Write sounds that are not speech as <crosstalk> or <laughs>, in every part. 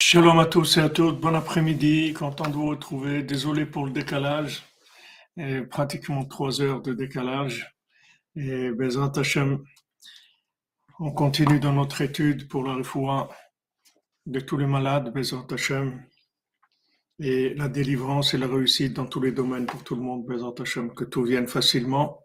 Shalom à tous et à toutes, bon après-midi, content de vous retrouver, désolé pour le décalage, pratiquement trois heures de décalage. Et Bezrat Hashem, on continue dans notre étude pour la refoua de tous les malades, Bezrat Hashem, et la délivrance et la réussite dans tous les domaines pour tout le monde, Bezrat Hashem, que tout vienne facilement.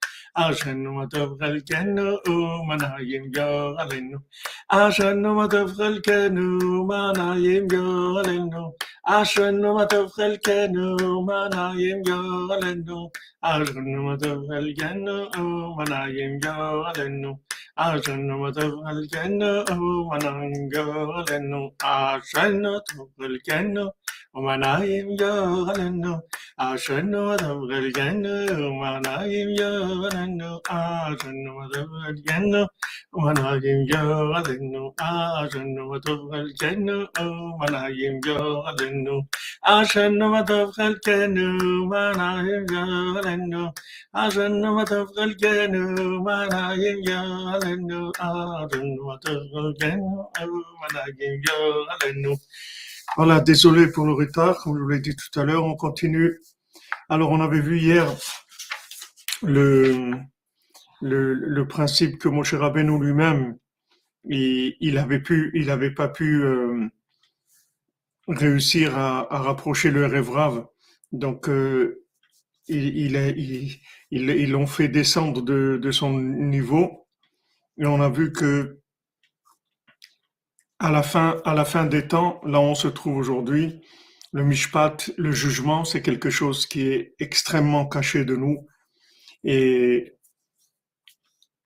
عشان ما تبغى الكنوم أنا نايم قال النوم عشان ما تبغى الكنوم أنا نايم قال عشان ما تبغى الكنوم أنا نايم قال عشان ما تبغى الكنوم أنا نايم قال عشان ما تبغى الكنوم أنا نايم قال النوم عشان تبغى الكنوم ومنايم جوالنو أجرنا مدف الجنة ومنايم جوالنو أجرنا مدف الجنة ومنايم جوالنو أجرنا مدف الجنة ومنايم جوالنو أجرنا مدف الجنة ومنايم جوالنو جعلنه عشان ما تبقى ما نايم جعلنه عشان ما تبقى ما نايم جعلنه Voilà, désolé pour le retard, comme je vous l'ai dit tout à l'heure, on continue. Alors, on avait vu hier le, le, le principe que Moshe Rabbeinu lui-même, il, il avait pu, il avait pas pu euh, réussir à, à rapprocher le rêve rave. Donc, euh, ils il, l'ont fait descendre de, son niveau. Et on a vu que à la fin, à la fin des temps, là où on se trouve aujourd'hui, le mishpat, le jugement, c'est quelque chose qui est extrêmement caché de nous. Et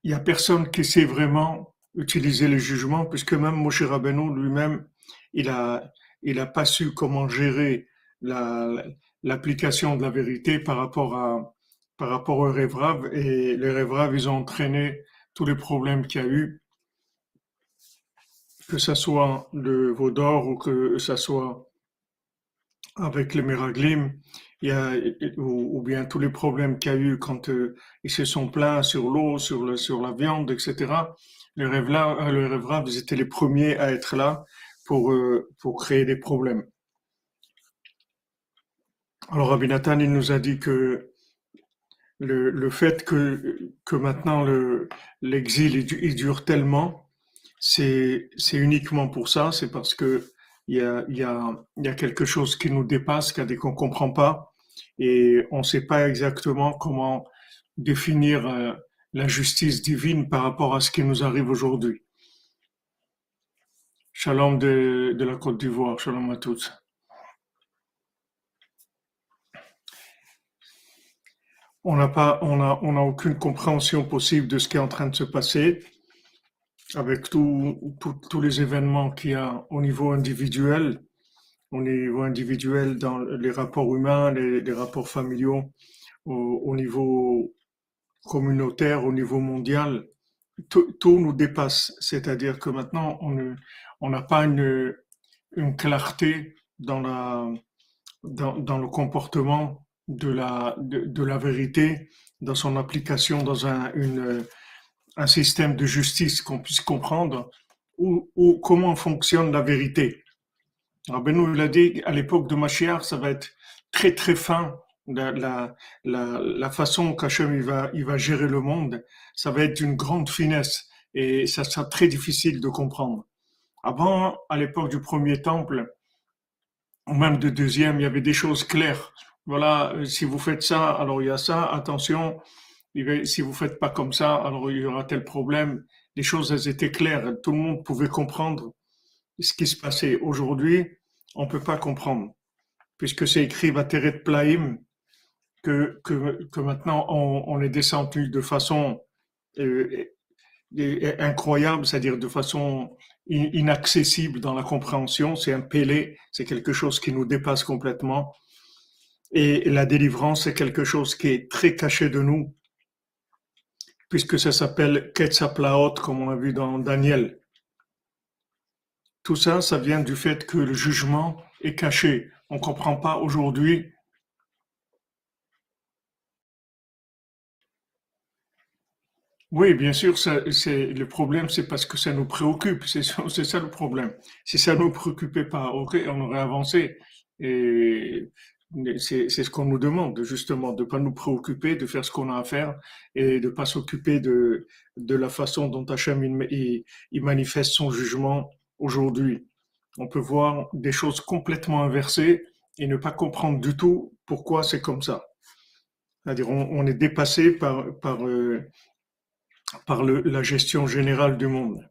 il n'y a personne qui sait vraiment utiliser le jugement, puisque même Moshe Rabbeinu lui-même, il a, il a pas su comment gérer la, l'application de la vérité par rapport à par rapport aux rêves et les rêves ils ont entraîné tous les problèmes qu'il y a eu que ce soit le Vaudor ou que ce soit avec les Miraglim, il y a, ou, bien tous les problèmes qu'il y a eu quand euh, ils se sont plaints sur l'eau, sur, le, la viande, etc. Les rêves là, les rêves ils étaient les premiers à être là pour, euh, pour créer des problèmes. Alors Rabbi Nathan, il nous a dit que le, le fait que, que maintenant le, l'exil il, dure tellement, c'est, uniquement pour ça, c'est parce que il y a, quelque chose qui nous dépasse, qu'on ne comprend pas, et on ne sait pas exactement comment définir euh, la justice divine par rapport à ce qui nous arrive aujourd'hui. Shalom de, la Côte d'Ivoire, shalom à tous. on n'a pas, on a, on a aucune compréhension possible de ce qui est en train de se passer avec tous les événements qu'il y a au niveau individuel, au niveau individuel dans les rapports humains, les, rapports familiaux, au, niveau communautaire, au niveau mondial, tout, nous dépasse. C'est-à-dire que maintenant, on n'a pas une, une clarté dans la, dans, dans le comportement de la, de, la vérité dans son application dans un, une, un système de justice qu'on puisse comprendre ou, ou, comment fonctionne la vérité. Rabbeinu l'a dit, à l'époque de Mashiach, ça va être très très fin. La, la, la, la façon qu'Hachem il va, il va gérer le monde, ça va être d'une grande finesse et ça sera très difficile de comprendre. Avant, à l'époque du premier temple, ou même du deuxième, il y avait des choses claires voilà, euh, si vous faites ça, alors il y a ça, attention, si vous faites pas comme ça, alors il y aura tel problème. Les choses, étaient claires, tout le monde pouvait comprendre ce qui se passait. Aujourd'hui, on peut pas comprendre, puisque c'est écrit Vateret Plaim, que, que, que maintenant on, on est descendu de façon euh, incroyable, c'est-à-dire de façon inaccessible dans la compréhension. C'est un pélé, c'est quelque chose qui nous dépasse complètement. Et la délivrance, c'est quelque chose qui est très caché de nous, puisque ça s'appelle Ketsaplaot, comme on a vu dans Daniel. Tout ça, ça vient du fait que le jugement est caché. On ne comprend pas aujourd'hui Oui, bien sûr, c'est, le problème, c'est parce que ça nous préoccupe. <laughs> C'est ça, le problème. Si ça nous préoccupait pas, ok, on aurait avancé. Et c'est, ce qu'on nous demande, justement, de pas nous préoccuper, de faire ce qu'on a à faire et de pas s'occuper de, de la façon dont Hachem il- il manifeste son jugement aujourd'hui. On peut voir des choses complètement inversées et ne pas comprendre du tout pourquoi c'est comme ça. C'est-à-dire, on, on est dépassé par, par, euh, par le- la gestion générale du monde.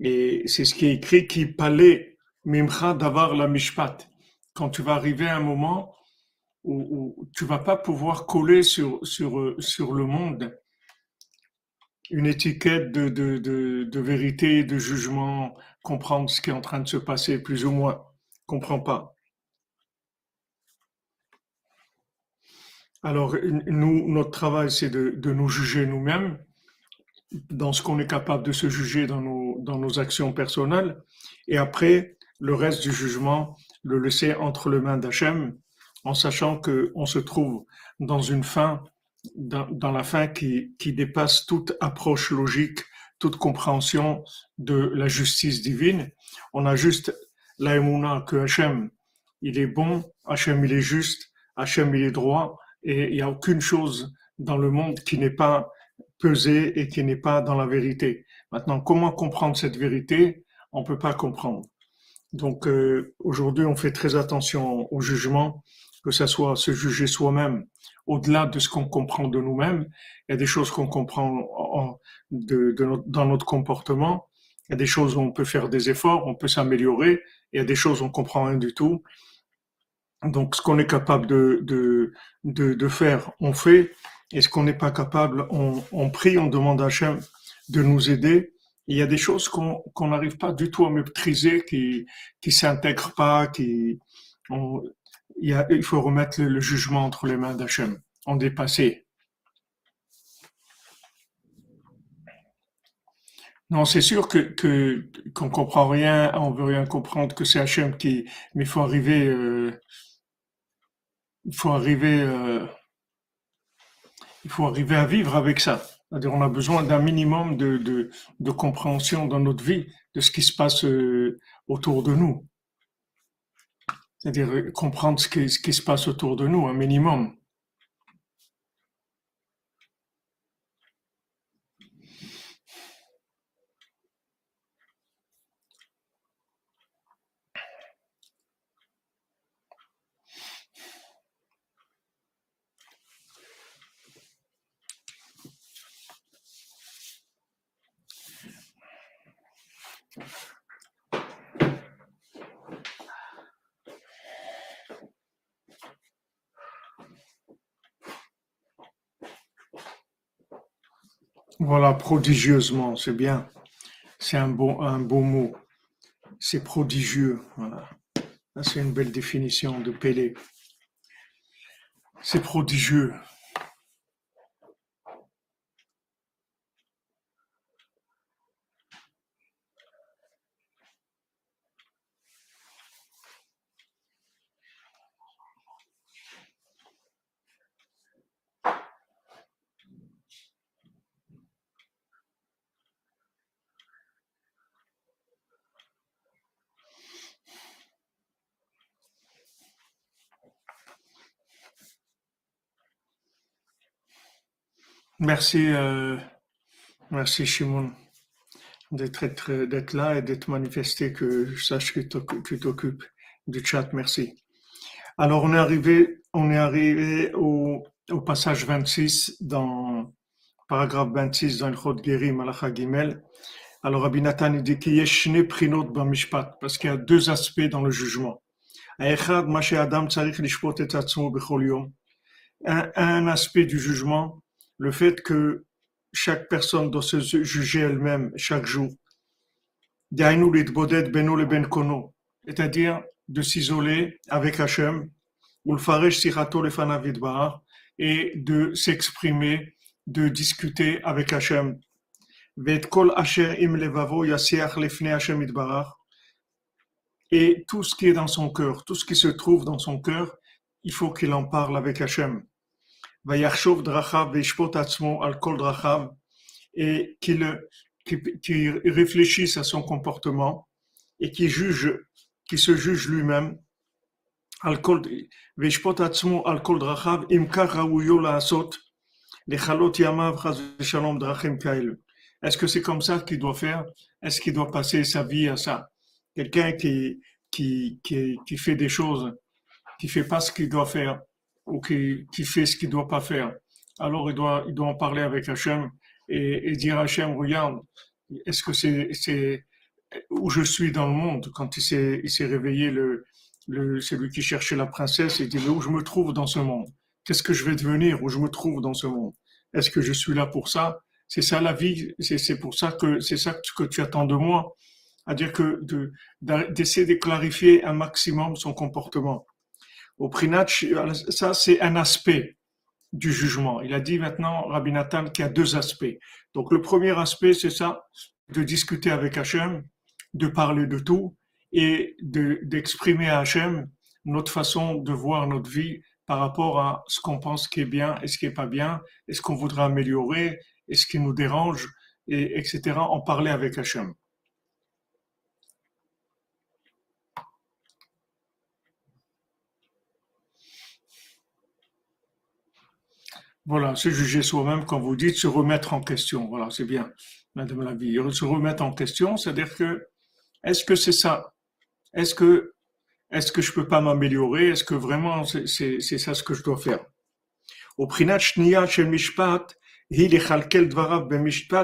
Et c'est ce qui est écrit qui palait mimcha d'avoir la mishpat. Quand tu vas arriver à un moment où, où tu vas pas pouvoir coller sur, sur, sur le monde une étiquette de, de, de, de vérité, de jugement, comprendre ce qui est en train de se passer, plus ou moins. Comprends pas. Alors, nous, notre travail, c'est de, de nous juger nous-mêmes dans ce qu'on est capable de se juger dans nos, dans nos actions personnelles. Et après, le reste du jugement, le laisser entre les mains d'Hachem, en sachant qu'on se trouve dans une fin, dans, la fin qui, qui dépasse toute approche logique, toute compréhension de la justice divine. On a juste la émouna que Hachem, il est bon, Hachem, il est juste, Hachem, il est droit, et il n'y a aucune chose dans le monde qui n'est pas pesé et qui n'est pas dans la vérité. Maintenant, comment comprendre cette vérité? On ne peut pas comprendre. Donc euh, aujourd'hui, on fait très attention au jugement, que ça soit se juger soi-même au-delà de ce qu'on comprend de nous-mêmes. Il y a des choses qu'on comprend en- de- de notre- dans notre comportement. Il y a des choses où on peut faire des efforts, on peut s'améliorer. Il y a des choses où on comprend rien du tout. Donc, ce qu'on est capable de, de, de, de faire, on fait. Et ce qu'on n'est pas capable, on, on prie, on demande à Hachem de nous aider. Il y a des choses qu'on n'arrive pas du tout à maîtriser, qui qui s'intègrent pas, qui il, faut remettre le, jugement entre les mains d'Hachem. On dépassé. Non, c'est sûr que que qu'on comprend rien, on veut rien comprendre, que c'est Hachem qui. Mais il faut arriver, euh, faut arriver. euh, il faut arriver à vivre avec ça. C'est-à-dire, on a besoin d'un minimum de, compréhension dans notre vie de ce qui se passe euh, autour de nous. C'est-à-dire euh, comprendre ce qui se passe autour de nous, un minimum. Voilà, prodigieusement, c'est bien. C'est un beau mot. C'est prodigieux. C'est une belle définition de Pélé. C'est prodigieux. Merci, euh, merci Shimon d'être là et d'être manifesté, que je sache que tu t'occupes du chat. Merci. Alors, on est arrivé, on est arrivé au, passage 26 dans paragraphe 26 dans le Chod Geri, Malacha Gimel. Alors, Rabbi Nathan dit qu'il y a parce qu'il y a deux aspects dans le jugement. Un aspect du jugement, le fait que chaque personne doit se juger elle-même chaque jour. Ben c'est-à-dire de s'isoler avec Hachem, et de s'exprimer, de discuter avec Hachem. Et tout ce qui est dans son cœur, tout ce qui se trouve dans son cœur, il faut qu'il en parle avec Hachem. Et qu'il réfléchisse à son comportement et qu'il juge, qu'il se juge lui-même. Est-ce que c'est comme ça qu'il doit faire? Est-ce qu'il doit passer sa vie à ça? Quelqu'un qui, qui, qui, qui, fait des choses, qui fait pas ce qu'il doit faire, ou qui, fait ce qu'il doit pas faire, alors il doit, il doit en parler avec Hachem et, et dire à Hachem, regarde, est-ce que c'est, c'est où je suis dans le monde? Quand il s'est, il s'est réveillé le, le, celui qui cherchait la princesse, il dit, mais où je me trouve dans ce monde? Qu'est-ce que je vais devenir où je me trouve dans ce monde? Est-ce que je suis là pour ça? C'est ça la vie. C'est pour ça que c'est ça que tu attends de moi. À dire que d'essayer de, clarifier un maximum son comportement. Au Prinach, ça c'est un aspect du jugement. Il a dit maintenant, Rabbi Nathan, qu'il y a deux aspects. Donc le premier aspect, c'est ça, de discuter avec Hachem, de parler de tout et d'exprimer à Hachem notre façon de voir notre vie par rapport à ce qu'on pense qui est bien et ce qui est pas bien, et ce qu'on voudrait améliorer, et ce qui nous dérange, et etc. En parler avec Hachem. Voilà, se juger soi-même, quand vous dites se remettre en question. Voilà, c'est bien, madame la. Se remettre en question, c'est-à-dire que, est-ce que c'est ça? Est-ce que est-ce peux pas m'améliorer? Est-ce que vraiment c'est ça ce que je dois faire?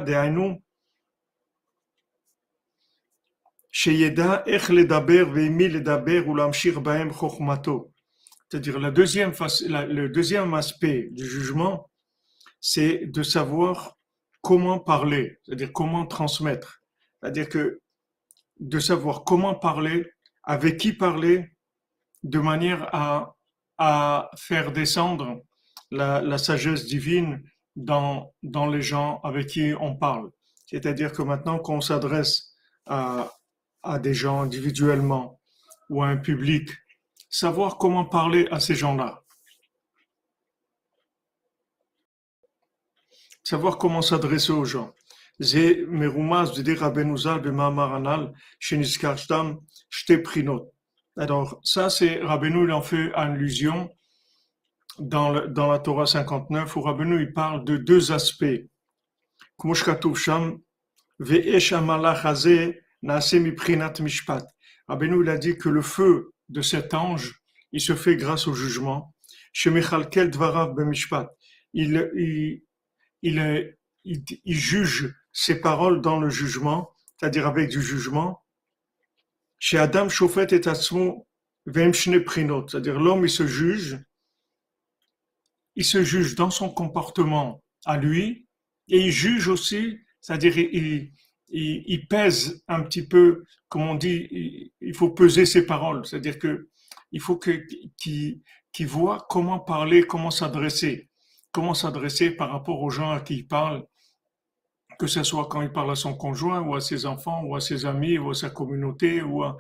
De'ainu sheyeda ech. C'est-à-dire la deuxième le deuxième aspect du jugement, c'est de savoir comment parler, c'est-à-dire comment transmettre. C'est-à-dire que de savoir comment parler avec qui parler de manière à, à faire descendre la, la, sagesse divine dans, dans les gens avec qui on parle. C'est-à-dire que maintenant qu'on s'adresse à, à des gens individuellement ou à un public, savoir comment parler à ces gens-là. Savoir comment s'adresser aux gens. Alors, ça, c'est Rabbeinu, il en fait allusion dans, le, dans la Torah 59, où Rabbeinu, il parle de deux aspects. Rabbeinu, il a dit que le feu de cet ange, il se fait grâce au jugement. Il, il, il, il, il juge ses paroles dans le jugement, c'est-à-dire avec du jugement. Chez Adam, Shofet et Prinot, c'est-à-dire l'homme, il se juge, il se juge dans son comportement à lui, et il juge aussi, c'est-à-dire il, il, il, pèse un petit peu, comme on dit, il, faut peser ses paroles, c'est-à-dire que il faut que qu'il qu voit comment parler, comment s'adresser, comment s'adresser par rapport aux gens à qui il parle, que ce soit quand il parle à son conjoint ou à ses enfants ou à ses amis ou à sa communauté ou à,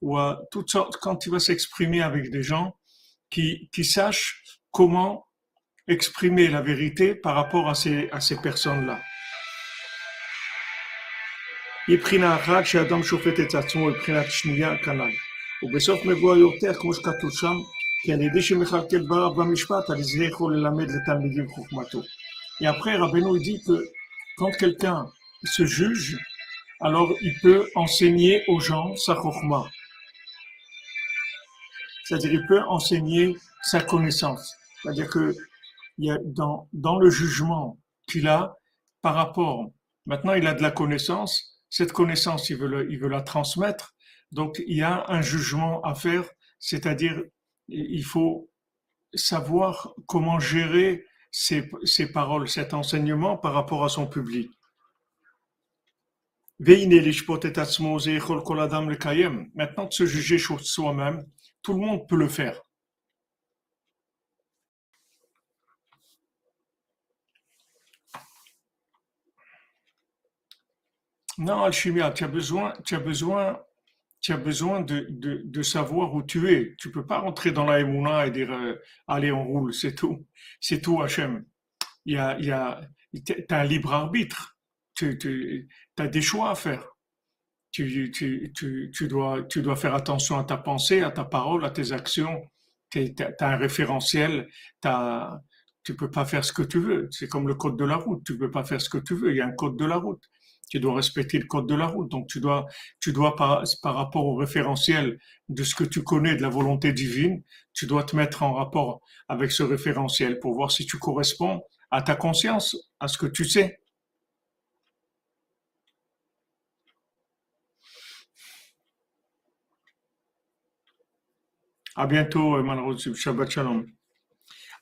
ou à toutes sortes, quand il va s'exprimer avec des gens qui, qui sachent comment exprimer la vérité par rapport à ces, à ces personnes-là. מבחינה אחת שאדם שופט את עצמו מבחינת שנייה כנ"ל. ובסוף מבוא יותר, כמו שכתוב שם, כי על ידי שמכלכל דבריו במשפט, על זה יכול ללמד לתלמידים חוכמתו. Et après, Rabbeinu dit que quand quelqu'un se juge, alors il peut enseigner aux gens sa chokma. C'est-à-dire, il peut enseigner sa connaissance. C'est-à-dire que il y a dans, dans le jugement qu'il a par rapport, maintenant il a de la connaissance, cette connaissance, il veut, le, il veut la transmettre, donc il y a un jugement à faire, c'est-à-dire il faut savoir comment gérer ces, ces paroles, cet enseignement par rapport à son public. Maintenant, de se juger soi-même, tout le monde peut le faire. Non, Alchimia, tu as besoin, tu as besoin, tu as besoin de, savoir où tu es. Tu peux pas rentrer dans la Emouna et dire, euh, allez, on roule, c'est tout. C'est tout, Hachem. Il y a, il y a, t'as un libre arbitre. Tu, tu as des choix à faire. Tu, tu, tu, tu, dois, tu dois faire attention à ta pensée, à ta parole, à tes actions. Tu as un référentiel. T'as, tu peux pas faire ce que tu veux. C'est comme le code de la route. Tu peux pas faire ce que tu veux. Il y a un code de la route tu dois respecter le code de la route. Donc tu dois, tu dois par, par rapport au référentiel de ce que tu connais de la volonté divine, tu dois te mettre en rapport avec ce référentiel pour voir si tu corresponds à ta conscience, à ce que tu sais. À bientôt, malheureusement. Shabbat Shalom.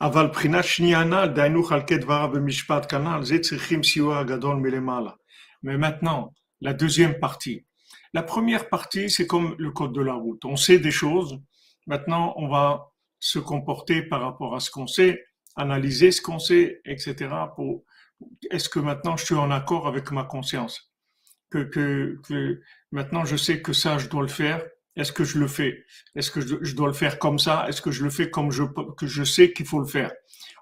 אבל בחינת שנייה דהיינו חלקי דבריו במשפט כנ"ל, זה צריכים סיוע גדול מלמעלה. Mais maintenant, la deuxième partie. La première partie, c'est comme le code de la route. On sait des choses. Maintenant, on va se comporter par rapport à ce qu'on sait, analyser ce qu'on sait, etc. Pour est-ce que maintenant je suis en accord avec ma conscience? Que, que, que maintenant je sais que ça, je dois le faire. Est-ce que je le fais? Est-ce que je, dois le faire comme ça? Est-ce que je le fais comme je, que je sais qu'il faut le faire?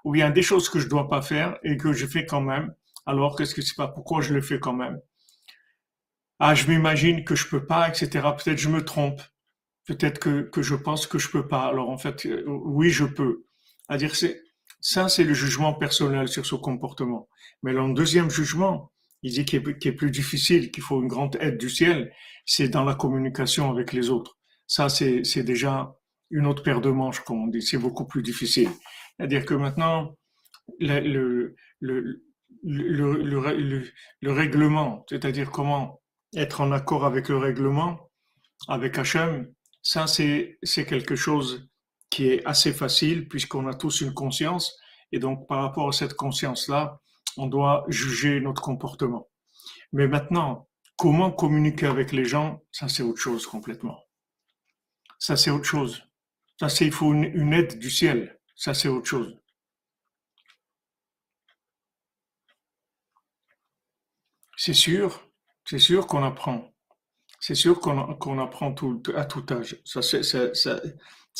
Ou bien des choses que je dois pas faire et que je fais quand même alors qu'est-ce que c'est pas Pourquoi je le fais quand même? Ah, je m'imagine que je peux pas, etc. Peut-être je me trompe. Peut-être que, que je pense que je peux pas. Alors en fait, euh, oui, je peux. À dire c'est ça, c'est le jugement personnel sur son comportement. Mais le deuxième jugement, il dit qu'il est, plus difficile, qu'il faut une grande aide du ciel, c'est dans la communication avec les autres. Ça, c'est déjà une autre paire de manches, comme on dit. C'est beaucoup plus difficile. C'est-à-dire que maintenant, le, le, le, le, règlement, c'est-à-dire comment être en accord avec le règlement, avec Hachem, ça c'est, quelque chose qui est assez facile puisqu'on a tous une conscience et donc par rapport à cette conscience-là, on doit juger notre comportement. Mais maintenant, comment communiquer avec les gens, ça c'est autre chose complètement. Ça c'est autre chose. Ça c'est, il faut une aide du ciel. Ça c'est autre chose. C'est sûr, c'est sûr qu'on apprend. C'est sûr qu'on apprend tout, à tout âge. Ça, ça, ça,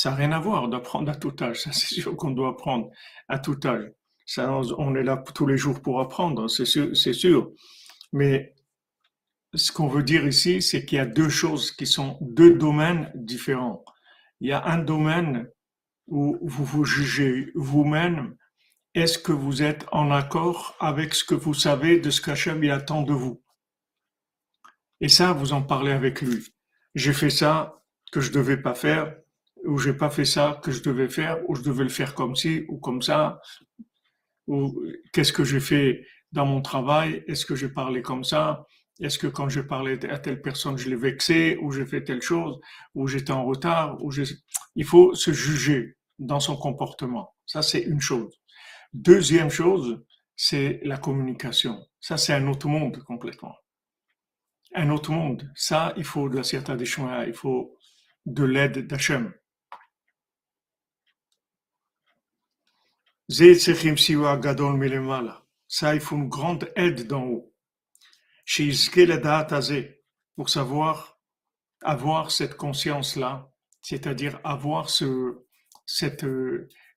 n'a rien à voir d'apprendre à tout âge. <laughs> Ça, c'est sûr qu'on doit apprendre à tout âge. Ça, on est là tous les jours pour apprendre, c'est sûr, c'est sûr. Mais ce qu'on veut dire ici, c'est qu'il y a deux choses qui sont deux domaines différents. Il y a un domaine où vous vous jugez vous-même est-ce que vous êtes en accord avec ce que vous savez de ce qu'Hachem attend de vous? Et ça, vous en parlez avec lui. J'ai fait ça que je devais pas faire, ou j'ai pas fait ça que je devais faire, ou je devais le faire comme ci ou comme ça, ou qu'est-ce que j'ai fait dans mon travail? Est-ce que j'ai parlé comme ça? Est-ce que quand j'ai parlé à telle personne, je l'ai vexé, ou j'ai fait telle chose, ou j'étais en retard, ou il faut se juger dans son comportement. Ça, c'est une chose. Deuxième chose, c'est la communication. Ça, c'est un autre monde complètement. Un autre monde. Ça, il faut de la certaine des il faut de l'aide d'Hachem. Ça, il faut une grande aide d'en haut. Pour savoir avoir cette conscience-là, c'est-à-dire avoir ce, cette,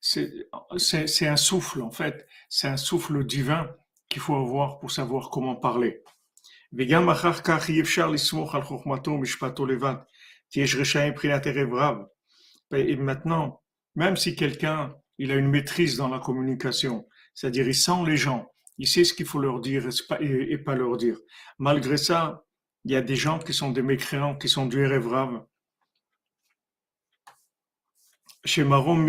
c'est un souffle, en fait. C'est un souffle divin qu'il faut avoir pour savoir comment parler. Et maintenant, même si quelqu'un il a une maîtrise dans la communication, c'est-à-dire il sent les gens, il sait ce qu'il faut leur dire et pas leur dire. Malgré ça, il y a des gens qui sont des mécréants, qui sont du Erevrav,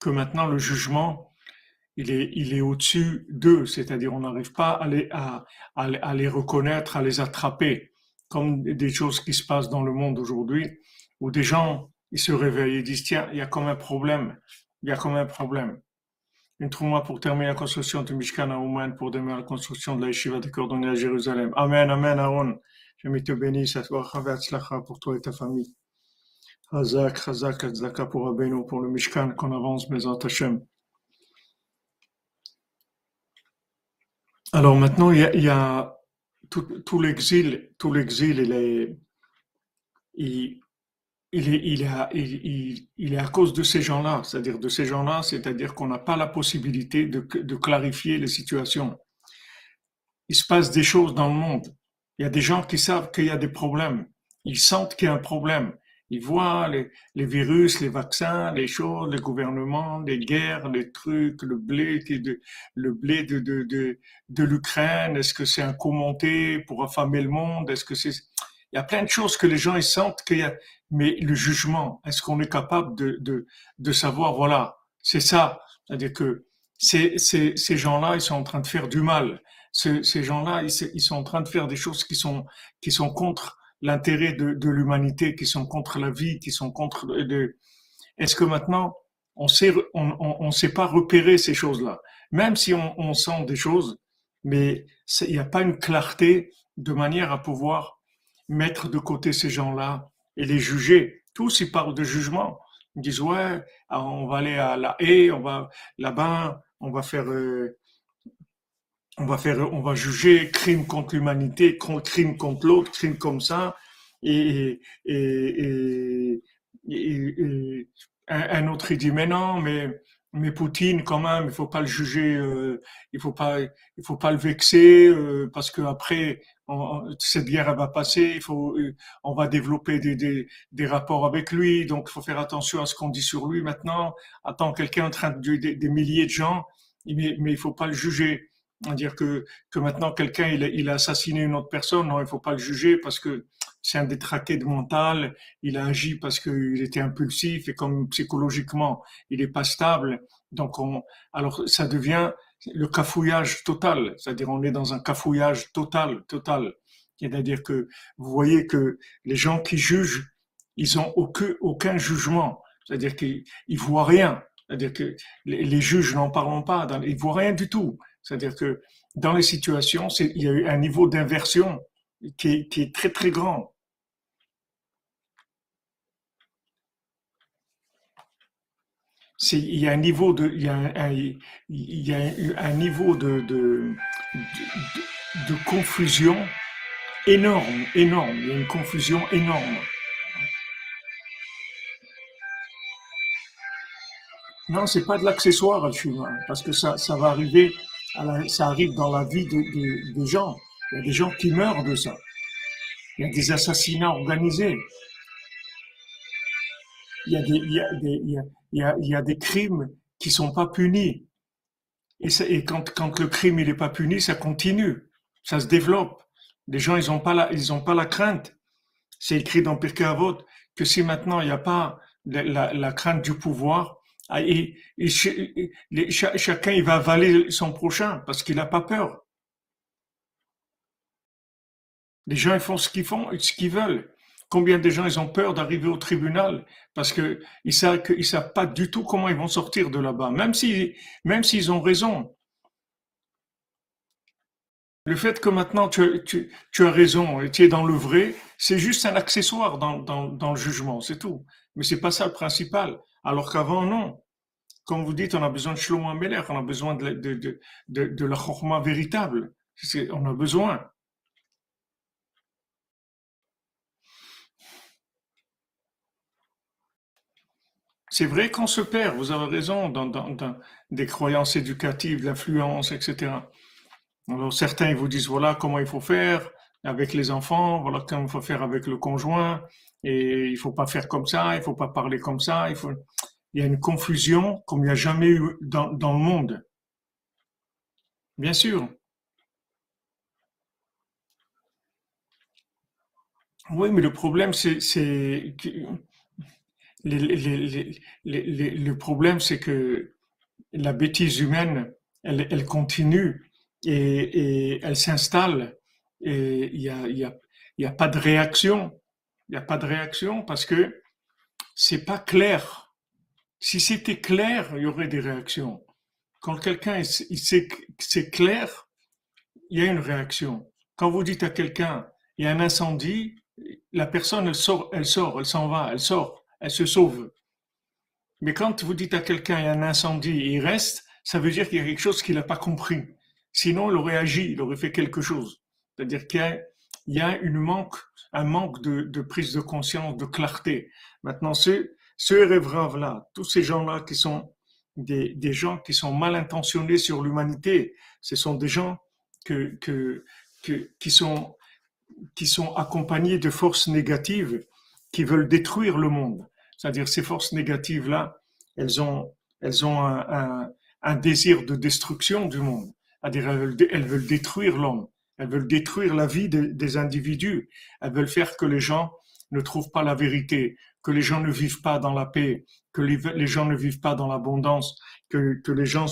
que maintenant le jugement, il est, il est au-dessus d'eux, c'est-à-dire on n'arrive pas à les, à, les reconnaître, à les attraper, comme des choses qui se passent dans le monde aujourd'hui, où des gens, ils se réveillent et disent, tiens, il y a comme un problème, il y a comme un problème. Une moi pour terminer la construction du Mishkan à pour démarrer la construction de la Yeshiva de Cordonnier à Jérusalem. Amen, Amen, Aaron. Je te bénisse, à toi, pour toi et ta famille. Hazak, Hazak, Hazaka pour Abeno, pour le Mishkan, qu'on avance, Bezat Hashem. Alors maintenant, il y a, tout, l'exil, tout l'exil, il est, il, est, il est, à, cause de ces gens-là, c'est-à-dire de ces gens-là, c'est-à-dire qu'on n'a pas la possibilité de clarifier les situations. il se passe des choses dans le monde. Il y a des gens qui savent qu'il y a des problèmes. Ils sentent qu'il y a un problème. Ils voient les, virus, les vaccins, les choses, les gouvernements, les guerres, les trucs, le blé, qui de, le blé de, de, de, de l'Ukraine. Est-ce que c'est un coup monté pour affamer le monde? Est-ce que c'est, il y a plein de choses que les gens ils sentent qu'il y a, mais le jugement, est-ce qu'on est capable de, de, de savoir, voilà, c'est ça? C'est-à-dire que ces, ces gens-là, ils sont en train de faire du mal ce- ces gens-là, ils, ils sont en train de faire des choses qui sont, qui sont contre l'intérêt de, de l'humanité, qui sont contre la vie, qui sont contre de, est-ce que maintenant, on sait, on, on, on sait pas repérer ces choses-là, même si on, on sent des choses, mais il n'y a pas une clarté de manière à pouvoir mettre de côté ces gens-là et les juger. Tous, ils parlent de jugement. Ils disent, ouais, ah, on va aller à la haie, on va là-bas, on va faire, euh, on va faire, on va juger crime contre l'humanité, crime contre l'autre, crime comme ça, et, et, et, et- un, autre il dit mais non, mais mais Poutine quand même, il faut pas le juger, euh, il faut pas, il faut pas le vexer euh, parce que après on- cette guerre elle va passer, il faut, euh, on va développer des, des, des rapports avec lui, donc il faut faire attention à ce qu'on dit sur lui maintenant. Attends, quelqu'un en train de des, des milliers de gens, mais, mais il faut pas le juger. Dire que, que maintenant quelqu'un il, il a assassiné une autre personne, non, il faut pas le juger parce que c'est un détraqué de mental, il a agi parce qu'il était impulsif et comme psychologiquement il est pas stable, donc on, alors ça devient le cafouillage total, c'est-à-dire on est dans un cafouillage total, total. C'est-à-dire que vous voyez que les gens qui jugent, ils ont aucun, aucun jugement, c'est-à-dire qu'ils ils voient rien, c'est-à-dire que les, les juges n'en parlent pas, dans, ils voient rien du tout. C'est-à-dire que dans les situations, il y a eu un niveau d'inversion qui est, très très grand. Il y a un niveau de, un, niveau de, confusion énorme, énorme. Il y a une confusion énorme. Non, c'est pas de l'accessoire, le hein, parce que ça, va arriver, ça arrive dans la vie de- de- des gens. Il y a des gens qui meurent de ça. Il y a des assassinats organisés. Il y a des, crimes qui sont pas punis. Et, quand, le crime il est pas puni, ça continue, ça se développe. Les gens, ils ont pas la, crainte. C'est écrit dans Pirkei Avot que si maintenant il n'y a pas la crainte du pouvoir, ah, et, chacun il va avaler son prochain parce qu'il n'a pas peur. Les gens ils font ce qu'ils font, ce qu'ils veulent. Combien de gens ils ont peur d'arriver au tribunal parce que ils savent pas du tout comment ils vont sortir de là-bas, même si même s'ils ont raison. Le fait que maintenant tu, as raison et tu es dans le vrai, c'est juste un accessoire dans, dans, dans le jugement, c'est tout. Mais c'est pas ça le principal. Alors qu'avant, non. Comme vous dites, on a besoin de Shlomo Ameler, on a besoin de, de, la chorma véritable. On a besoin. C'est vrai qu'on se perd, vous avez raison, dans des croyances éducatives, l'influence, etc. Alors certains ils vous disent voilà comment il faut faire avec les enfants, voilà comment il faut faire avec le conjoint, et il faut pas faire comme ça, il faut pas parler comme ça, il y a une confusion comme il n'y a jamais eu dans, le monde. Bien sûr. Oui, mais le problème, c'est, le problème, c'est que la bêtise humaine, elle, continue et, elle s'installe et il y a, il y a, il y a pas de réaction. Il n'y a pas de réaction parce que c'est pas clair. Si c'était clair, il y aurait des réactions. Quand quelqu'un sait que c'est clair, il y a une réaction. Quand vous dites à quelqu'un, il y a un incendie, la personne, elle sort, elle sort, elle s'en va, elle sort, elle se sauve. Mais quand vous dites à quelqu'un, il y a un incendie et il reste, ça veut dire qu'il y a quelque chose qu'il n'a pas compris. Sinon, il aurait agi, il aurait fait quelque chose. C'est-à-dire qu'il y a, il y a une manque, un manque de, de, prise de conscience, de clarté. Maintenant, ce, ce rêve-là, tous ces gens-là qui sont des, des, gens qui sont mal intentionnés sur l'humanité, ce sont des gens que, que, que, qui, sont, qui sont accompagnés de forces négatives qui veulent détruire le monde. C'est-à-dire ces forces négatives-là, elles ont, elles ont un, un, un, désir de destruction du monde. C'est-à-dire elles, elles veulent détruire l'homme. Elles veulent détruire la vie de, des individus. Elles veulent faire que les gens ne trouvent pas la vérité, que les gens ne vivent pas dans la paix, que les, les gens ne vivent pas dans l'abondance, que, que, les gens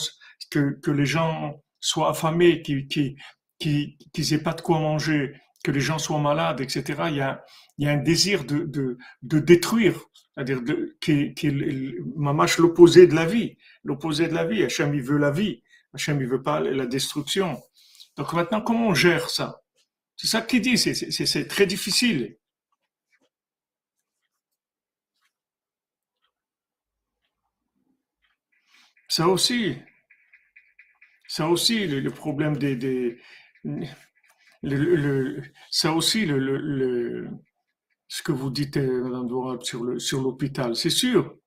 que, que les gens soient affamés, qu'ils qui, qui, qui, pas de quoi manger, que les gens soient malades, etc. Il y a, il y a un désir de, de, de détruire, c'est-à-dire qui, qui est mamache l'opposé de la vie, l'opposé de la vie. Hachem il veut la vie, Hachem il veut pas la destruction. Donc maintenant, comment on gère ça? C'est ça qu'il dit, c'est très difficile. Ça aussi, ça aussi, le, problème des, ça aussi, le, ce que vous dites, euh, Madame le, sur l'hôpital, c'est sûr.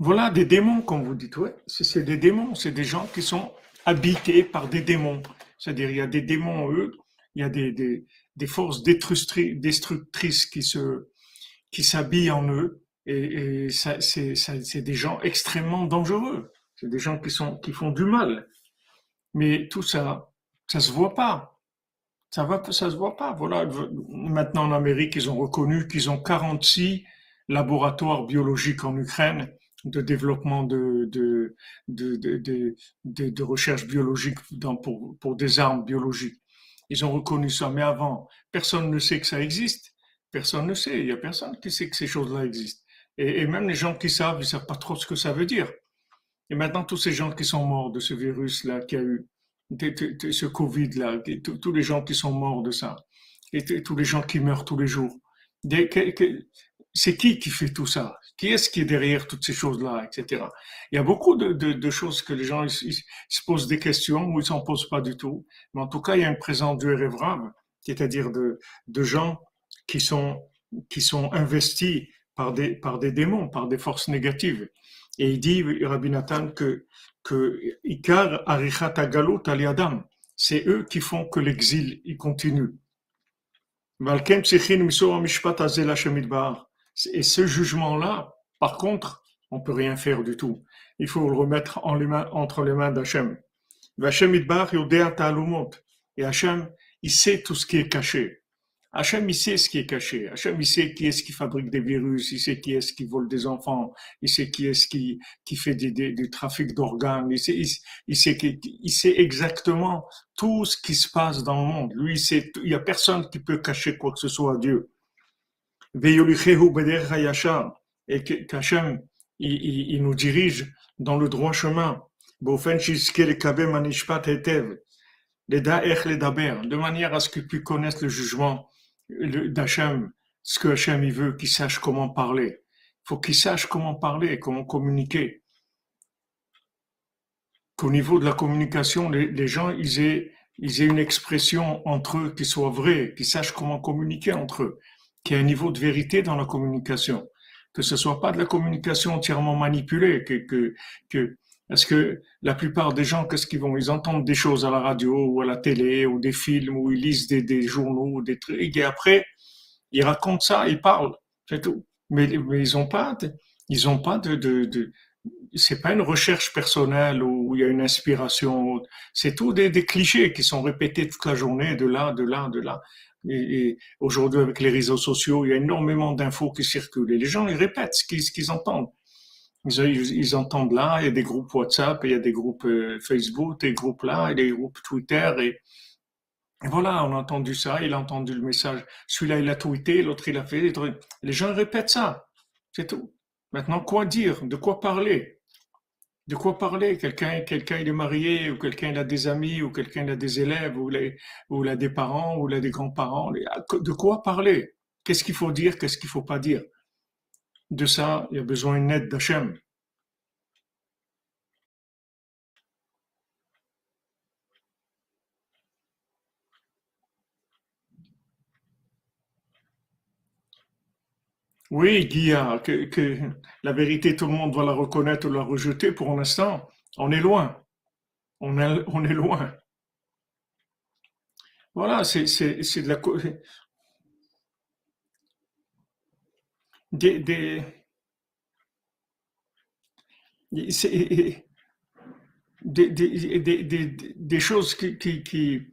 Voilà des démons, comme vous dites. Ouais, c'est des démons, c'est des gens qui sont habités par des démons. C'est-à-dire, il y a des démons en eux, il y a des, des, forces destructrices qui qui s'habillent en eux, et, et c'est des gens extrêmement dangereux. C'est des gens qui sont qui font du mal. Mais tout ça, ça se voit pas. Ça va, ça se voit pas. Voilà. Maintenant en Amérique, ils ont reconnu qu'ils ont 46 laboratoires biologiques en Ukraine de développement de, de, de, de, recherche biologique dans, pour, pour des armes biologiques. Ils ont reconnu ça, mais avant, personne ne sait que ça existe. Personne ne sait. Il y a personne qui sait que ces choses-là existent. Et, même les gens qui savent, ils savent pas trop ce que ça veut dire. Et maintenant, tous ces gens qui sont morts de ce virus-là, qui a eu, ce Covid-là, tous les gens qui sont morts de ça, et tous les gens qui meurent tous les jours. C'est qui qui fait tout ça? Qui est-ce qui est derrière toutes ces choses-là, etc. Il y a beaucoup de, choses que les gens se posent des questions ou ils s'en posent pas du tout. Mais en tout cas, il y a une présence du Révrave, c'est-à-dire de, gens qui sont, investis par des, démons, par des forces négatives. Et il dit, Rabbi Nathan, que, que Ikar Arichat Agalut Aliadam, c'est eux qui font que l'exil il continue. Et ce jugement-là, par contre, on peut rien faire du tout. Il faut le remettre en les mains, entre les mains d'Hachem. Et Hachem, il sait tout ce qui est caché. Hachem, il sait ce qui est caché. Hachem, il sait qui est-ce qui fabrique des virus, il sait qui est-ce qui vole des enfants, il sait qui est-ce qui, qui fait du trafic d'organes, il sait exactement tout ce qui se passe dans le monde. Lui, il sait, il y a personne qui peut cacher quoi que ce soit à Dieu et qu'Hachem, il, il, nous dirige dans le droit chemin, de manière à ce qu'il puisse connaître le jugement d'Hachem, ce que Hachem il veut, qu'il sache comment parler. Il faut qu'il sache comment parler, comment communiquer. Qu'au niveau de la communication, les, les gens, ils aient, ils aient une expression entre eux qui soit vraie, qu'ils sachent comment communiquer entre eux qu'il y ait un niveau de vérité dans la communication, que ce soit pas de la communication entièrement manipulée, que, que, que parce que la plupart des gens, qu'est-ce qu'ils vont? Ils entendent des choses à la radio ou à la télé ou des films ou ils lisent des, journaux ou des trucs et après ils racontent ça, ils parlent, c'est tout. Mais, ils ont pas, de, ils ont pas de, de, de c'est pas une recherche personnelle où il y a une inspiration. C'est tout des, des clichés qui sont répétés toute la journée, de là, de là, de là. Et, aujourd'hui, avec les réseaux sociaux, il y a énormément d'infos qui circulent. Et les gens, ils répètent ce qu'ils, entendent. Ils, entendent là, il y a des groupes WhatsApp, il y a des groupes euh, Facebook, des groupes là, et des groupes Twitter. Et, voilà, on a entendu ça, il a entendu le message. Celui-là, il a tweeté, l'autre, il a fait. Les gens répètent ça. C'est tout. Maintenant, quoi dire? De quoi parler? De quoi parler? Quelqu'un, quelqu'un est marié, ou quelqu'un a des amis, ou quelqu'un a des élèves, ou, les, ou a des parents, ou a des grands-parents. De quoi parler? Qu'est-ce qu'il faut dire? Qu'est-ce qu'il faut pas dire? De ça, il y a besoin d'une aide d'Hachem. Oui, Guy, que, la vérité, tout le monde va la reconnaître ou la rejeter. Pour l'instant, on est loin. On est, loin. Voilà, c'est de la... Des, des, des, choses qui-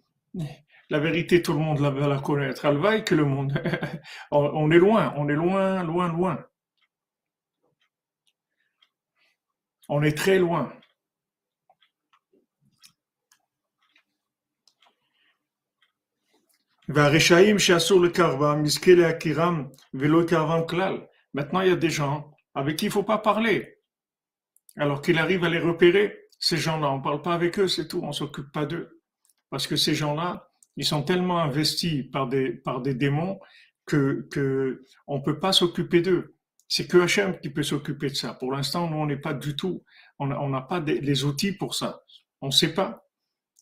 la vérité, tout le monde la va la connaître. Elle va et que le monde. <laughs> on est loin, on est loin, loin, loin. On est très loin. Maintenant, il y a des gens avec qui il ne faut pas parler. Alors qu'il arrive à les repérer, ces gens-là, on ne parle pas avec eux, c'est tout, on ne s'occupe pas d'eux. Parce que ces gens-là, ils sont tellement investis par des, par des démons que, que on peut pas s'occuper d'eux. C'est que Hachem qui peut s'occuper de ça. Pour l'instant, nous, on n'est pas du tout, on n'a pas les outils pour ça. On sait pas.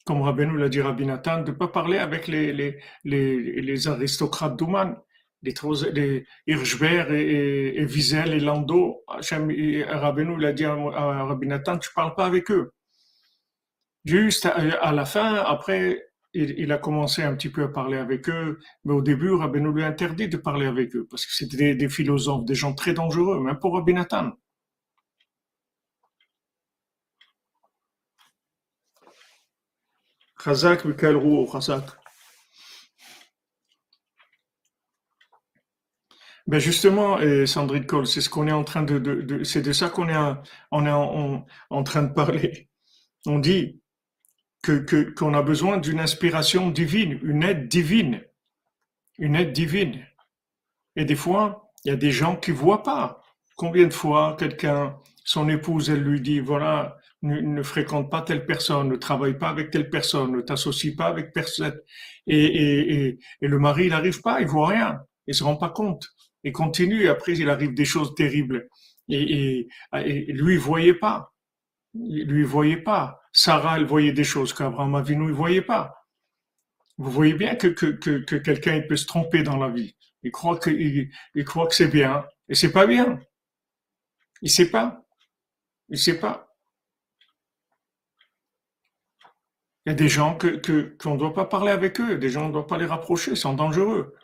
comme Rabbeinu l'a dit Rabbi Nathan, de ne pas parler avec les, les, les, aristocrates d'Ouman, les, les Hirschberg et, et, et Wiesel et Lando. Hachem- Rabbeinu l'a dit à, à Rabbi Nathan, tu ne parles pas avec eux. Juste à la fin, après, il, a commencé un petit peu à parler avec eux, mais au début, Rabbeinu lui a interdit de parler avec eux, parce que c'était des, philosophes, des gens très dangereux, même pour Rabbi Nathan. Chazak, Michael Roux, Chazak. Ben justement, Sandrine Cole, c'est ce de, ça qu'on est, en train de parler. On dit que, que- qu'on a besoin d'une inspiration divine, une aide divine, une aide divine. Et des fois, il y a des gens qui voient pas. Combien de fois quelqu'un, son épouse, elle lui dit, voilà, ne, fréquente pas telle personne, ne travaille pas avec telle personne, ne t'associe pas avec personne. Et, et, et, et le mari, il n'arrive pas, il voit rien, il se rend pas compte. Il continue, et après, il arrive des choses terribles. Et, et, et lui, il voyait pas. Lui, voyait pas. Sarah, elle voyait des choses qu'Abraham Avinu, il voyait pas. Vous voyez bien que, que, que, que quelqu'un peut se tromper dans la vie. Il croit que, c'est bien. Et c'est pas bien. Il sait pas. Il sait pas. Il y a des gens qu'on ne doit pas parler avec eux. Des gens, on ne doit pas les rapprocher. Ils sont dangereux.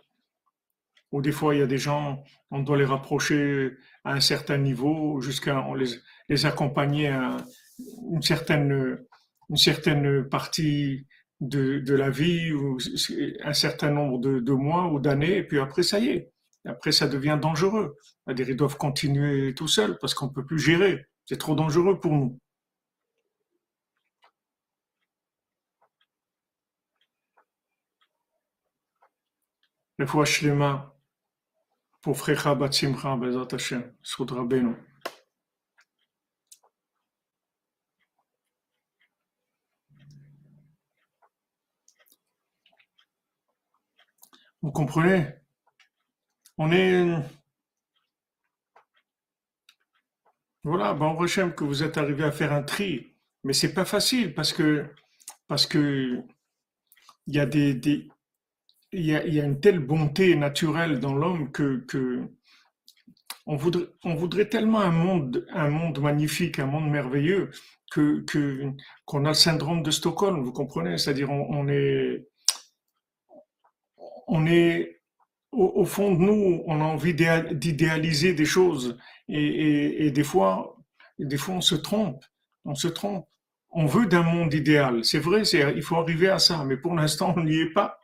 Ou des fois, il y a des gens, on doit les rapprocher à un certain niveau jusqu'à, les, les accompagner à une certaine, une certaine partie de, de la vie un certain nombre de, mois ou d'années. Et puis après, ça y est. Après, ça devient dangereux. C'est-à-dire, ils doivent continuer tout seuls parce qu'on peut plus gérer. C'est trop dangereux pour nous. Les fois Shlema pour Frecha Bat Simcha, Bezat Hashem, Soud Rabbeinu. Vous comprenez? On est, voilà, bon Hachem que vous êtes arrivé à faire un tri, mais c'est pas facile parce que, parce que il y a des, il y a, une telle bonté naturelle dans l'homme que, que on voudrait, tellement un monde, un monde magnifique, un monde merveilleux que, que, qu'on a le syndrome de Stockholm, vous comprenez? C'est-à-dire, on, on est, on est, au, fond de nous, on a envie d'idéal- d'idéaliser des choses et, des fois, des fois, on se trompe, on se trompe. On veut d'un monde idéal, c'est vrai, il faut arriver à ça, mais pour l'instant, on n'y est pas.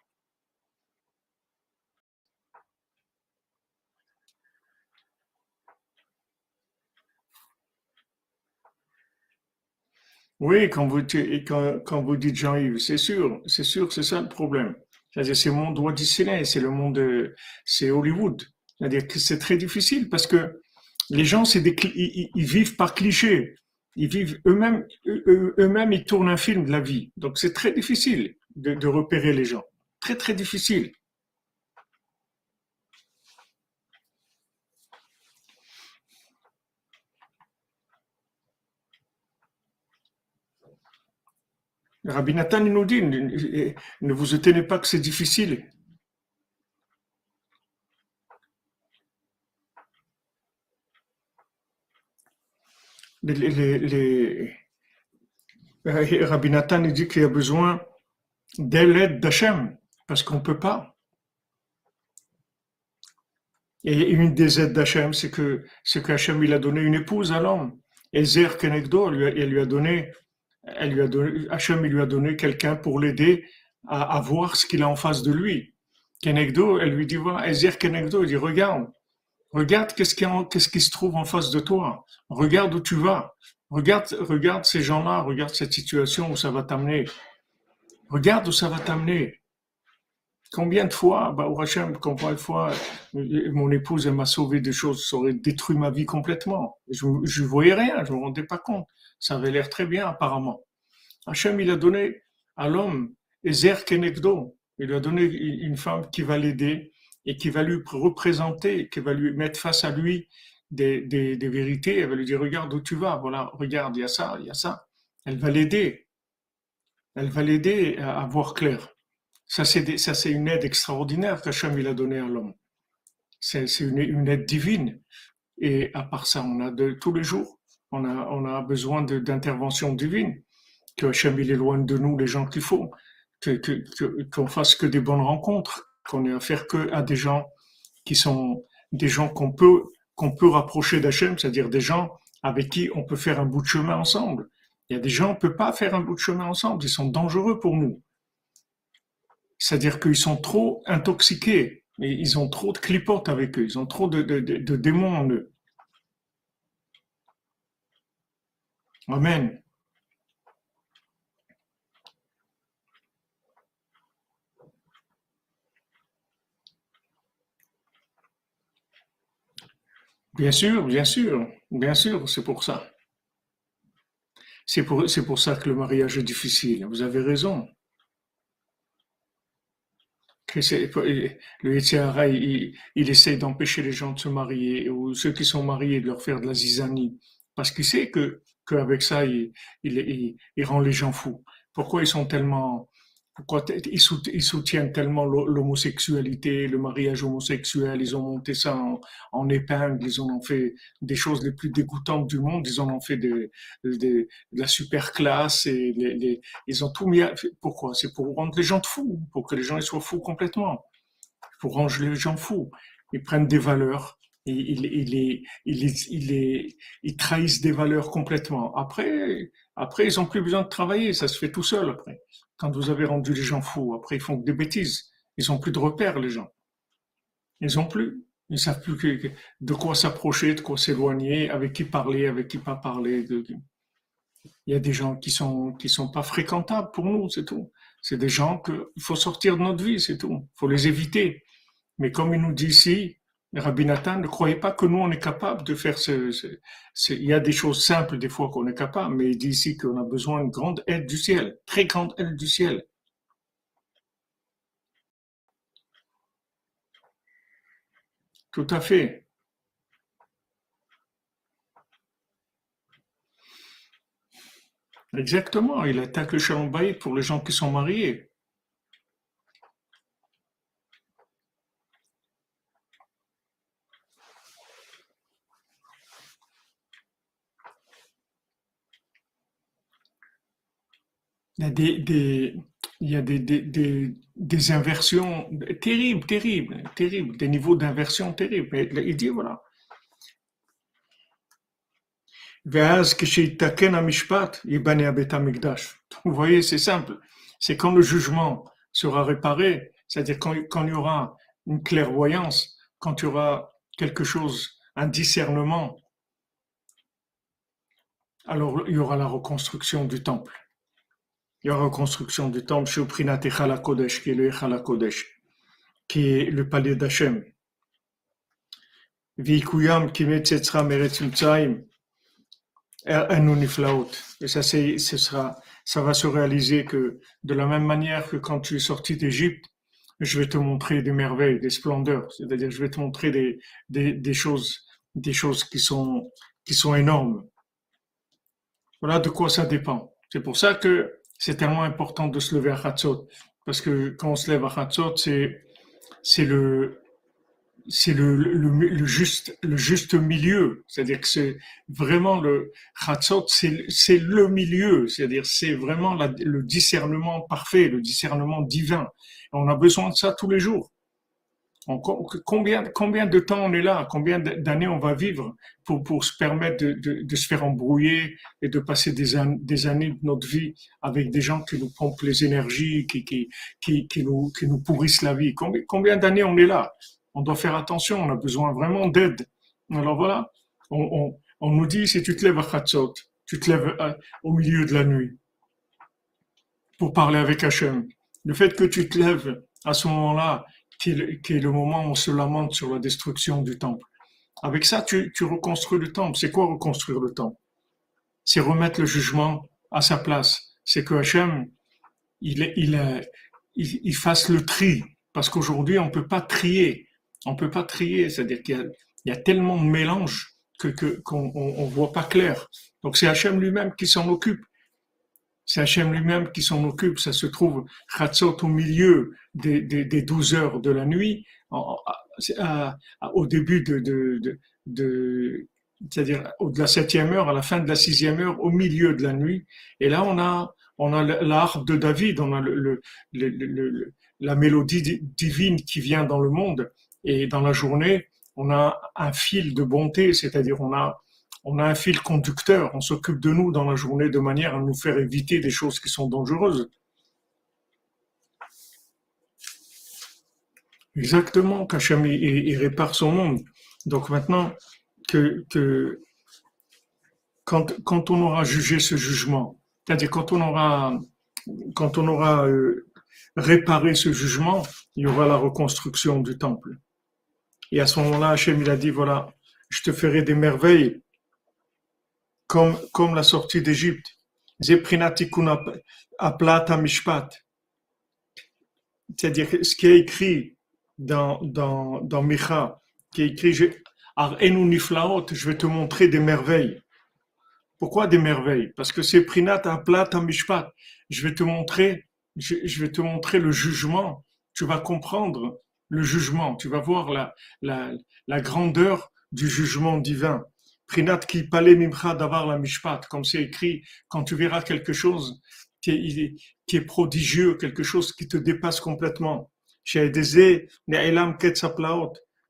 Oui, quand vous, quand, quand vous dites Jean-Yves, c'est sûr, c'est sûr, c'est ça le problème. C'est le monde Walt c'est le monde, euh, c'est Hollywood. C'est très difficile parce que les gens, c'est ils, vivent par cliché. Ils vivent eux-mêmes, eux- eux- eux-mêmes, ils tournent un film de la vie. Donc, c'est très difficile de repérer les gens. Très, très difficile. Rabbi Nathan nous dit, ne vous étonnez pas que c'est difficile. Les, Rabbi Nathan dit qu'il y a besoin de l'aide d'Hachem, parce qu'on ne peut pas. Et une des aides d'Hachem, c'est que, c'est qu'Hachem, il a donné une épouse à l'homme. Ezer Kenegdo, elle lui a donné, elle lui a donné, Hachem, lui a donné quelqu'un pour l'aider à, voir ce qu'il a en face de lui. Kenegdo, elle lui dit, voilà, Ezer Kenegdo, il dit, regarde, regarde qu'est-ce qui, se trouve en face de toi. Regarde où tu vas. Regarde, regarde ces gens-là, regarde cette situation où ça va t'amener. Regarde où ça va t'amener. Combien de fois, bah, Hachem, combien de fois, mon épouse, elle m'a sauvé des choses, ça aurait détruit ma vie complètement. Je, je voyais rien, je me rendais pas compte. Ça avait l'air très bien, apparemment. Hachem, il a donné à l'homme, Ezer Kenekdo. Il a donné une femme qui va l'aider et qui va lui représenter, qui va lui mettre face à lui des vérités. Elle va lui dire, regarde où tu vas, voilà, regarde, il y a ça, il y a ça. Elle va l'aider. Elle va l'aider à voir clair. Ça, c'est une aide extraordinaire qu'Hachem il a donnée à l'homme. C'est une, une, aide divine. Et à part ça, on a de tous les jours, on a, besoin d'intervention divine. Que Hachem il éloigne de nous les gens qu'il faut, qu'on que, que, fasse que des bonnes rencontres, qu'on ait affaire que à des gens qui sont des gens qu'on peut qu'on peut rapprocher d'Hachem, c'est-à-dire des gens avec qui on peut faire un bout de chemin ensemble. Il y a des gens, on peut pas faire un bout de chemin ensemble, ils sont dangereux pour nous. C'est-à-dire qu'ils sont trop intoxiqués, et ils ont trop de clipotes avec eux, ils ont trop de, de, démons en eux. Amen. Bien sûr, bien sûr, bien sûr, c'est pour ça. C'est pour, pour ça que le mariage est difficile. Vous avez raison le Yetzirah, il, il essaie d'empêcher les gens de se marier, ou ceux qui sont mariés de leur faire de la zizanie, parce qu'il sait que qu'avec ça, il, rend les gens fous. Pourquoi ils sont tellement pourquoi ils soutiennent tellement l'homosexualité, le mariage homosexuel, ils ont monté ça en, épingle, ils en ont fait des choses les plus dégoûtantes du monde, ils en ont fait de, la super classe et ils ont tout mis à, pourquoi? C'est pour rendre les gens fous, pour que les gens soient fous complètement, pour rendre les gens fous. Ils prennent des valeurs, ils, ils, ils, ils, trahissent des valeurs complètement. Après, après, ils ont plus besoin de travailler, ça se fait tout seul après quand vous avez rendu les gens fous, après ils font des bêtises. Ils ont plus de repères, les gens. Ils ont plus. Ils savent plus de quoi s'approcher, de quoi s'éloigner, avec qui parler, avec qui pas parler. Il y a des gens qui sont qui sont pas fréquentables pour nous, c'est tout. C'est des gens qu'il faut sortir de notre vie, c'est tout. Il faut les éviter. Mais comme il nous dit ici, Rabbi Nathan, ne croyez pas que nous, on est capable de faire ce, Il y a des choses simples des fois qu'on est capable, mais il dit ici qu'on a besoin d'une grande aide du ciel, très grande aide du ciel. Tout à fait. Exactement, il attaque le shalom pour les gens qui sont mariés. Il y a des, des il y a des, des, des, inversions terribles, terribles, terribles, des niveaux d'inversion terribles. Il dit voilà. Vous voyez, c'est simple. C'est quand le jugement sera réparé, c'est-à-dire quand, quand il y aura une clairvoyance, quand il y aura quelque chose, un discernement, alors il y aura la reconstruction du temple il y a reconstruction du temple Shuprinat Echala Kodesh, qui est le Echala Kodesh, qui est le palais d'Hachem. Vikuyam Niflaot. Et ça, ce sera, ça va se réaliser que de la même manière que quand tu es sorti d'Égypte, je vais te montrer des merveilles, des splendeurs. C'est-à-dire, je vais te montrer des, des, des choses, des choses qui sont, qui sont énormes. Voilà de quoi ça dépend. C'est pour ça que c'est tellement important de se lever à Hatzot. Parce que quand on se lève à Hatzot, c'est, c'est le, c'est le, le, juste, le juste milieu. C'est-à-dire que c'est vraiment le Hatzot, c'est, c'est le milieu. C'est-à-dire c'est vraiment le discernement parfait, le discernement divin. on a besoin de ça tous les jours. Combien, combien de temps on est là? Combien d'années on va vivre pour, pour se permettre de, de, se faire embrouiller et de passer des, des années de notre vie avec des gens qui nous pompent les énergies, qui, qui, qui, qui nous, qui nous pourrissent la vie? Combien, d'années on est là? On doit faire attention, on a besoin vraiment d'aide. Alors voilà, on, on, on, nous dit si tu te lèves à Khatsot, tu te lèves au milieu de la nuit pour parler avec Hachem. Le fait que tu te lèves à ce moment-là qui est, le, moment où on se lamente sur la destruction du temple. Avec ça, tu, reconstruis le temple. C'est quoi reconstruire le temple? C'est remettre le jugement à sa place. C'est que Hachem, il, il, il, fasse le tri. Parce qu'aujourd'hui, on ne peut pas trier. On ne peut pas trier. C'est-à-dire qu'il y, a tellement de mélange que qu'on ne voit pas clair. Donc c'est Hachem lui-même qui s'en occupe. C'est Hachem lui-même qui s'en occupe. Ça se trouve, Chatzot au milieu des, des, des 12 heures de la nuit, au début de, de, de, c'est-à-dire de la septième heure, à la fin de la sixième heure, au milieu de la nuit. Et là, on a, on a l'art de David, on a le, le, le, la mélodie divine qui vient dans le monde. Et dans la journée, on a un fil de bonté, c'est-à-dire on a on a un fil conducteur, on s'occupe de nous dans la journée de manière à nous faire éviter des choses qui sont dangereuses. Exactement, qu'Hachem il, répare son monde. Donc maintenant que, quand, on aura jugé ce jugement, c'est-à-dire quand on aura quand on aura euh, réparé ce jugement, il y aura la reconstruction du temple. Et à ce moment-là, Hachem il a dit voilà, je te ferai des merveilles comme, la sortie d'Égypte. C'est-à-dire ce qui est écrit dans, dans, dans Micha, qui est écrit je, vais te montrer des merveilles. Pourquoi des merveilles? Parce que c'est Prinat. Je vais te montrer, je, je, vais te montrer le jugement. Tu vas comprendre le jugement. Tu vas voir la, la, la grandeur du jugement divin. Prinat qui palé mimcha d'avoir la mishpat, comme c'est écrit, quand tu verras quelque chose qui est, qui est prodigieux, quelque chose qui te dépasse complètement.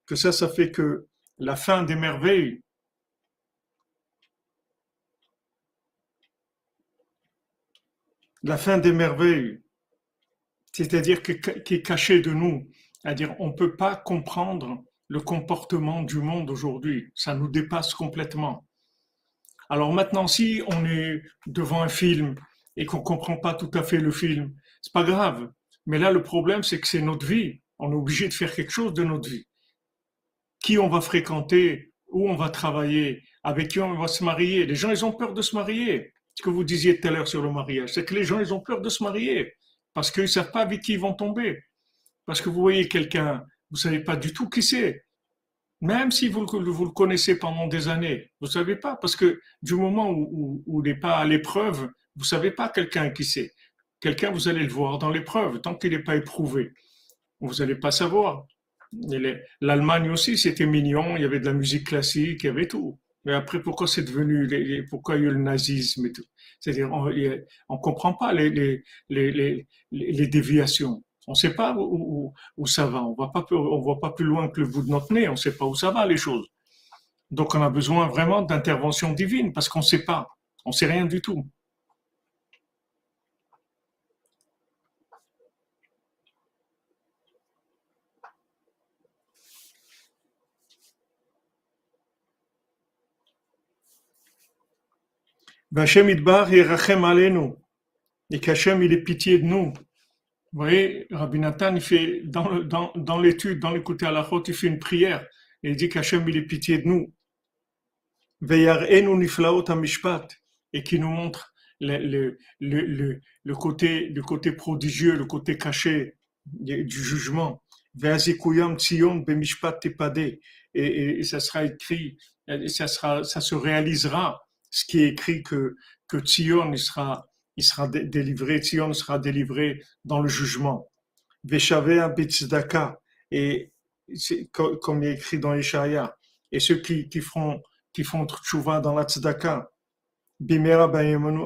Que ça, ça fait que la fin des merveilles, la fin des merveilles, c'est-à-dire qui est cachée de nous, c'est-à-dire on ne peut pas comprendre le comportement du monde aujourd'hui. Ça nous dépasse complètement. Alors maintenant, si on est devant un film et qu'on comprend pas tout à fait le film, c'est pas grave. Mais là, le problème, c'est que c'est notre vie. On est obligé de faire quelque chose de notre vie. Qui on va fréquenter, où on va travailler, avec qui on va se marier? Les gens, ils ont peur de se marier. Ce que vous disiez tout à l'heure sur le mariage, c'est que les gens, ils ont peur de se marier parce qu'ils savent pas avec qui ils vont tomber. Parce que vous voyez quelqu'un vous savez pas du tout qui c'est. Même si vous, vous, le connaissez pendant des années, vous savez pas, parce que du moment où, où, il n'est pas à l'épreuve, vous savez pas quelqu'un qui c'est. Quelqu'un, vous allez le voir dans l'épreuve, tant qu'il n'est pas éprouvé. Vous n'allez pas savoir. L'Allemagne aussi, c'était mignon, il y avait de la musique classique, il y avait tout. Mais après, pourquoi c'est devenu, pourquoi il y a eu le nazisme et tout? C'est-à-dire, on ne comprend pas les, les, les, les déviations. On ne sait pas où, ça va. On ne voit pas plus loin que le bout de notre nez. On ne sait pas où ça va, les choses. Donc, on a besoin vraiment d'intervention divine parce qu'on ne sait pas. On ne sait rien du tout. Et qu'Hachem, il est pitié de nous. Vous voyez, Rabbi Nathan, il fait, dans, dans, dans l'étude, dans l'écouter à la route, il fait une prière. Et il dit qu'Hachem, il est pitié de nous. Et qui nous montre le, le, le, le, côté, le côté prodigieux, le côté caché du jugement. Et, et, et ça sera écrit, ça, sera, ça se réalisera, ce qui est écrit que, que Tzion il sera, il sera délivré, Tzion sera délivré dans le jugement. Veshavea Bitzdaka, et comme il est écrit dans Ishaïa, et ceux qui, qui feront qui font tchouva dans la tzedaka, bimera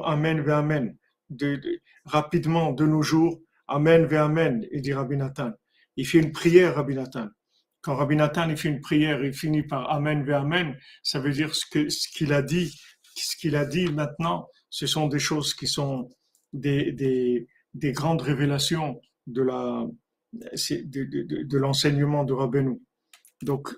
amen ve amen, de, rapidement de nos jours, amen ve amen, il dit Rabbi Nathan. Il fait une prière, Rabbi Nathan. Quand Rabbi Nathan il fait une prière, il finit par amen ve amen, ça veut dire ce que ce qu'il a dit, ce qu'il a dit maintenant, ce sont des choses qui sont des, des, des grandes révélations de la de l'enseignement de Rabbeinu. Donc,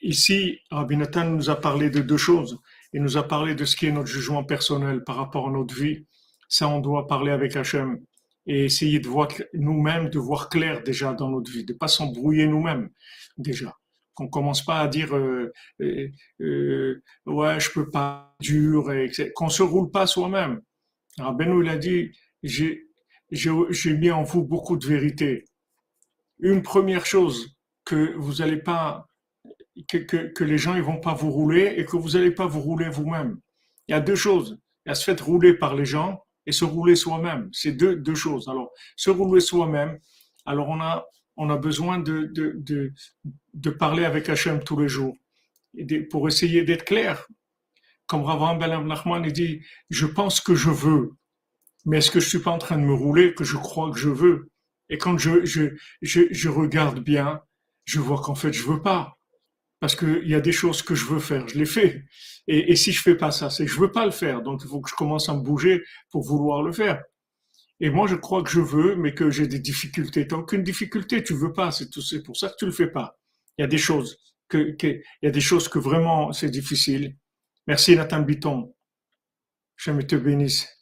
ici, Rabbi Nathan nous a parlé de deux choses. Il nous a parlé de ce qui est notre jugement personnel par rapport à notre vie. Ça, on doit parler avec Hachem et essayer de voir nous-mêmes, de voir clair déjà dans notre vie, de pas s'embrouiller nous-mêmes déjà. Qu'on commence pas à dire euh, euh, euh ouais je peux pas dur, et qu'on se roule pas soi-même. Rabbeinu il a dit j'ai j'ai mis en vous beaucoup de vérité. Une première chose que vous n'allez pas que, que, les gens ils vont pas vous rouler et que vous n'allez pas vous rouler vous-même. Il y a deux choses. Il y a se faire rouler par les gens et se rouler soi-même. C'est deux, deux choses. Alors, se rouler soi-même, alors on a, on a besoin de, de, de, de parler avec Hachem tous les jours pour essayer d'être clair. Comme Rav Ben Nachman il dit, je pense que je veux, mais est-ce que je suis pas en train de me rouler que je crois que je veux? Et quand je, je, je, je regarde bien, je vois qu'en fait je veux pas parce qu'il y a des choses que je veux faire, je les fais. Et, et si je fais pas ça, c'est que je veux pas le faire. Donc il faut que je commence à me bouger pour vouloir le faire. Et moi, je crois que je veux, mais que j'ai des difficultés. Tant qu'une difficulté, tu veux pas, c'est tout. C'est pour ça que tu le fais pas. Il y a des choses que, il y a des choses que vraiment c'est difficile. Merci Nathan Biton. Je me te bénisse.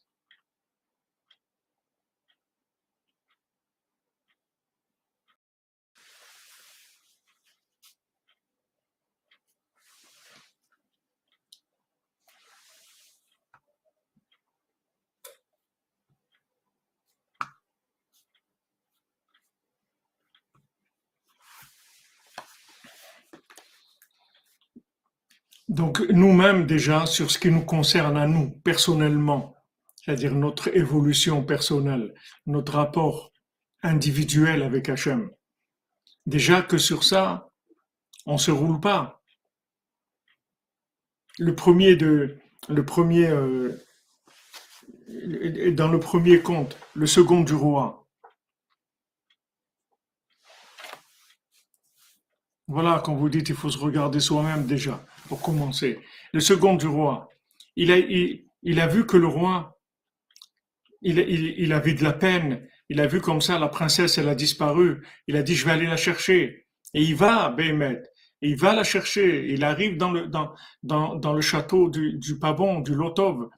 Donc nous-mêmes déjà, sur ce qui nous concerne à nous, personnellement, c'est-à-dire notre évolution personnelle, notre rapport individuel avec Hachem, déjà que sur ça, on se roule pas. Le premier de, le premier, euh, dans le premier compte, le second du roi. Voilà, quand vous dites, il faut se regarder soi-même déjà pour commencer. Le second du roi, il a, vu que le roi, il, il, avait de la peine. Il a vu comme ça, la princesse, elle a disparu. Il a dit, je vais aller la chercher. Et il va, Béhémet. Il va la chercher. Il arrive dans le, château du, du du Lotov.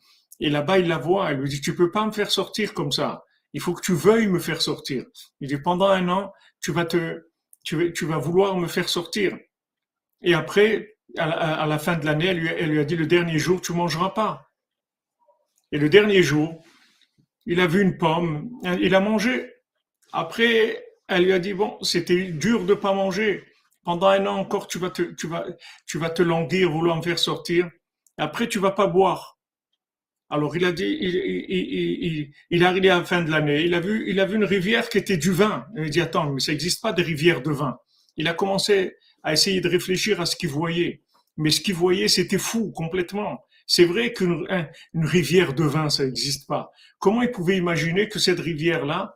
Et là-bas, il la voit. Il lui dit, tu peux pas me faire sortir comme ça. Il faut que tu veuilles me faire sortir. Il dit, pendant un an, tu vas te, tu vas vouloir me faire sortir. Et après, à la, fin de l'année, elle lui, a dit le dernier jour, tu mangeras pas. Et le dernier jour, il a vu une pomme, il a mangé. Après, elle lui a dit bon, c'était dur de pas manger. Pendant un an encore, tu vas te, languir, vouloir me faire sortir. Après, tu vas pas boire. Alors il a dit, il, est arrivé à la fin de l'année, il a vu, il a vu une rivière qui était du vin. Il a dit attends, mais ça n'existe pas de rivière de vin. Il a commencé à essayer de réfléchir à ce qu'il voyait. Mais ce qu'il voyait, c'était fou complètement. C'est vrai qu'une une rivière de vin, ça n'existe pas. Comment il pouvait imaginer que cette rivière-là,